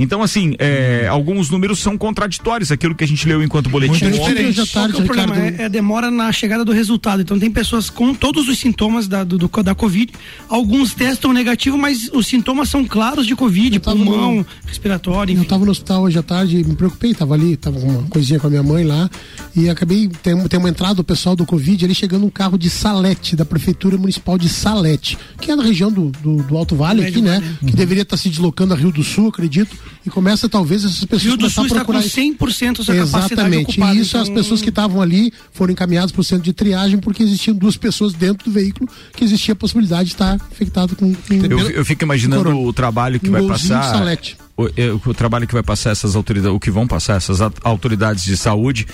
Speaker 1: Então, assim, é, alguns números são contraditórios, aquilo que a gente leu enquanto boletim.
Speaker 4: Muito diferente. Tarde, o problema é, é, demora na chegada do resultado. Então, tem pessoas com todos os sintomas da, do, da Covid. Alguns testam negativo, mas os sintomas são claros de Covid, pulmão, no, respiratório.
Speaker 6: Enfim. Eu estava no hospital hoje à tarde, me preocupei, estava ali, estava uma coisinha com a minha mãe lá, e acabei, tem, tem uma entrada do pessoal do Covid ali chegando um carro de Salete, da Prefeitura Municipal de Salete, que é na região do, do, do Alto Vale aqui, né? Uhum. Que deveria estar tá se deslocando a Rio do Sul, acredito e começa talvez essas pessoas
Speaker 4: Rio começar a procurar está com 100% sua
Speaker 6: Exatamente.
Speaker 4: Ocupada,
Speaker 6: e isso então... as pessoas que estavam ali foram encaminhadas para o centro de triagem porque existiam duas pessoas dentro do veículo que existia a possibilidade de estar infectado com, com
Speaker 1: eu, eu, fico imaginando o trabalho que um vai passar o, é, o, trabalho que vai passar essas autoridades, o que vão passar essas autoridades de saúde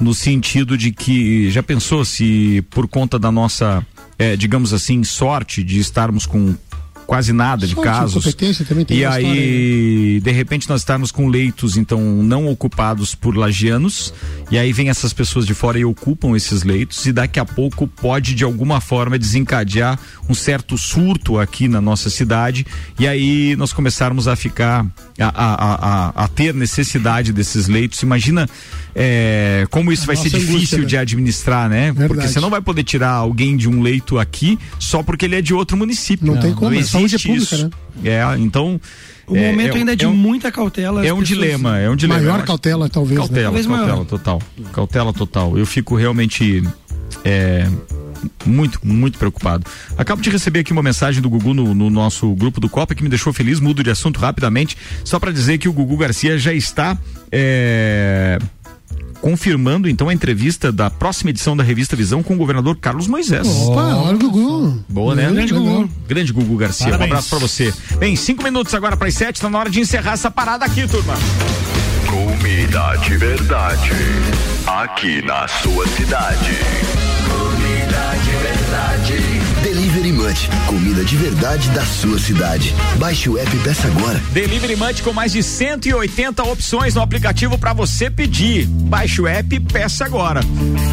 Speaker 1: no sentido de que já pensou se por conta da nossa é, digamos assim, sorte de estarmos com quase nada de casos. E aí, né? de repente, nós estamos com leitos, então, não ocupados por lagianos, e aí vem essas pessoas de fora e ocupam esses leitos, e daqui a pouco pode, de alguma forma, desencadear um certo surto aqui na nossa cidade, e aí nós começarmos a ficar, a, a, a, a ter necessidade desses leitos. Imagina é, como isso vai ser difícil né? de administrar, né? Verdade. Porque você não vai poder tirar alguém de um leito aqui só porque ele é de outro município.
Speaker 6: Não, não tem como, não existe saúde é pública, isso. né?
Speaker 1: É, então.
Speaker 4: O é, momento é, ainda é de é um, muita cautela.
Speaker 1: É um pessoas... dilema, é um dilema.
Speaker 6: Maior cautela, talvez.
Speaker 1: Cautela, né? talvez cautela maior. total. Cautela total. Eu fico realmente. É, muito, muito preocupado. Acabo de receber aqui uma mensagem do Gugu no, no nosso grupo do Copa que me deixou feliz. Mudo de assunto rapidamente, só para dizer que o Gugu Garcia já está é, confirmando então a entrevista da próxima edição da revista Visão com o governador Carlos Moisés.
Speaker 6: Opa, olha o Gugu.
Speaker 1: Boa, né? Grande Gugu. Grande Gugu Garcia. Parabéns. Um abraço pra você. Bem, cinco minutos agora para as sete, tá na hora de encerrar essa parada aqui, turma.
Speaker 15: Comida de verdade. Aqui na sua cidade. Comida de verdade da sua cidade. Baixe o app e peça agora.
Speaker 1: Delivery Munch com mais de 180 opções no aplicativo para você pedir. Baixe o app e peça agora.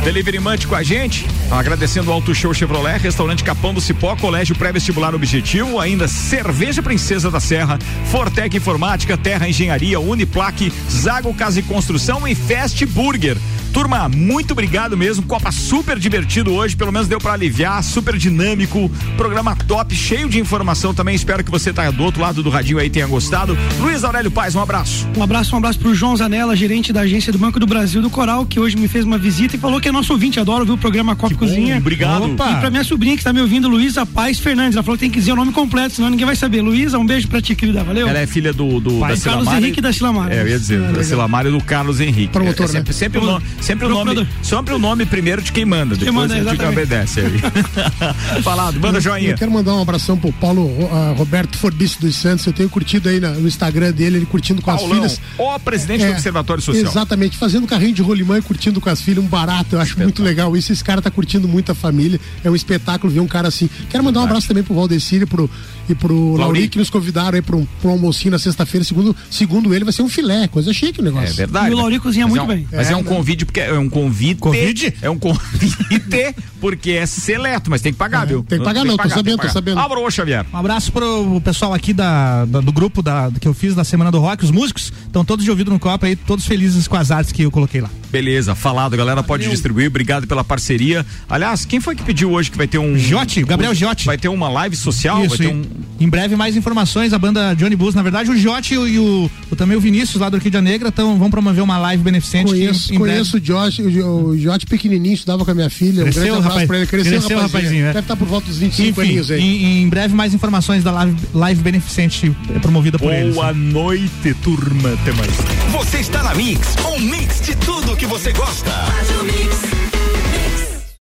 Speaker 1: Delivery Munch com a gente, agradecendo o Auto Show Chevrolet, Restaurante Capão do Cipó, Colégio Pré-Vestibular Objetivo, ainda Cerveja Princesa da Serra, Fortec Informática, Terra Engenharia, Uniplaque, Zago Casa e Construção e Fast Burger. Turma, muito obrigado mesmo. Copa super divertido hoje, pelo menos deu para aliviar, super dinâmico, programa top, cheio de informação também. Espero que você tá do outro lado do radinho aí tenha gostado. Luiz Aurélio Paz, um abraço.
Speaker 4: Um abraço, um abraço pro João Zanella, gerente da agência do Banco do Brasil do Coral, que hoje me fez uma visita e falou que é nosso ouvinte, adora ouvir o programa Copa Cozinha.
Speaker 1: Obrigado.
Speaker 4: Opa. E pra minha sobrinha que está me ouvindo, Luísa Paz Fernandes, ela falou que tem que dizer o nome completo, senão ninguém vai saber. Luísa, um beijo pra ti, querida, valeu?
Speaker 1: Ela é filha do, do
Speaker 4: Pai, da Carlos Henrique da Silamar.
Speaker 1: É, eu ia dizer, é, da Silamar e do Carlos Henrique.
Speaker 6: Promotor, é,
Speaker 1: é sempre,
Speaker 6: né?
Speaker 1: sempre, Sempre o nome, sempre o nome primeiro de quem manda, depois
Speaker 4: manda,
Speaker 1: de quem
Speaker 4: exatamente.
Speaker 1: obedece aí. Falado, manda joinha.
Speaker 6: Eu quero mandar um abração pro Paulo ah, Roberto Forbice dos Santos. Eu tenho curtido aí na- no Instagram dele, ele curtindo com as
Speaker 1: Paulão,
Speaker 6: filhas.
Speaker 1: ó presidente do
Speaker 6: É,
Speaker 1: Observatório Social.
Speaker 6: Exatamente, fazendo carrinho de rolimã e curtindo com as filhas, um barato. Eu acho muito legal isso. Esse cara tá curtindo muito a família. É um espetáculo ver um cara assim. Quero mandar um abraço também pro Valdecir e pro, e pro Lauri, que nos convidaram aí pro, um- pro um almocinho na sexta-feira. Segundo, segundo ele, vai ser um filé, coisa chique o negócio.
Speaker 1: É verdade.
Speaker 4: E o Lauri cozinha muito
Speaker 1: é um-
Speaker 4: bem.
Speaker 1: Mas é,
Speaker 6: É,
Speaker 1: um
Speaker 6: né?
Speaker 1: convite, porque é um convite.
Speaker 3: Convite?
Speaker 1: É um convite, porque é seleto, mas tem que pagar, viu?
Speaker 6: tem que pagar não,
Speaker 1: tem que
Speaker 6: tô
Speaker 1: pagar.
Speaker 6: sabendo.
Speaker 1: Álvaro ô, Xavier.
Speaker 3: Um abraço pro pessoal aqui da, da- do grupo da, que eu fiz da Semana do Rock, os músicos. Estão todos de ouvido no copo aí, todos felizes com as artes que eu coloquei lá.
Speaker 1: Beleza, falado, galera pode distribuir. Obrigado pela parceria. Aliás, quem foi que pediu hoje que vai ter um.
Speaker 3: O Gabriel Giotti.
Speaker 1: Vai ter uma live social?
Speaker 3: Isso,
Speaker 1: vai ter um.
Speaker 3: Em breve mais informações, a banda Johnny Blues. Na verdade, o Giotti e o, e o- o- também o Vinícius lá do Orquídea Negra tão, vão promover uma live beneficente. que
Speaker 6: Conheço,
Speaker 3: em breve-
Speaker 6: conheço o Josh, o, o Josh pequenininho, estudava com a minha filha.
Speaker 3: Cresceu,
Speaker 6: um grande abraço
Speaker 3: rapaz.
Speaker 6: pra ele. Cresceu,
Speaker 3: Cresceu,
Speaker 6: rapazinho.
Speaker 3: rapazinho, né?
Speaker 6: Deve estar por volta dos 25
Speaker 3: Enfim, em, em breve mais informações da live, live beneficente eh, promovida por eles.
Speaker 1: Boa noite, turma. Até mais.
Speaker 2: Você está na Mix, um mix de tudo que você gosta.
Speaker 11: Faz o mix.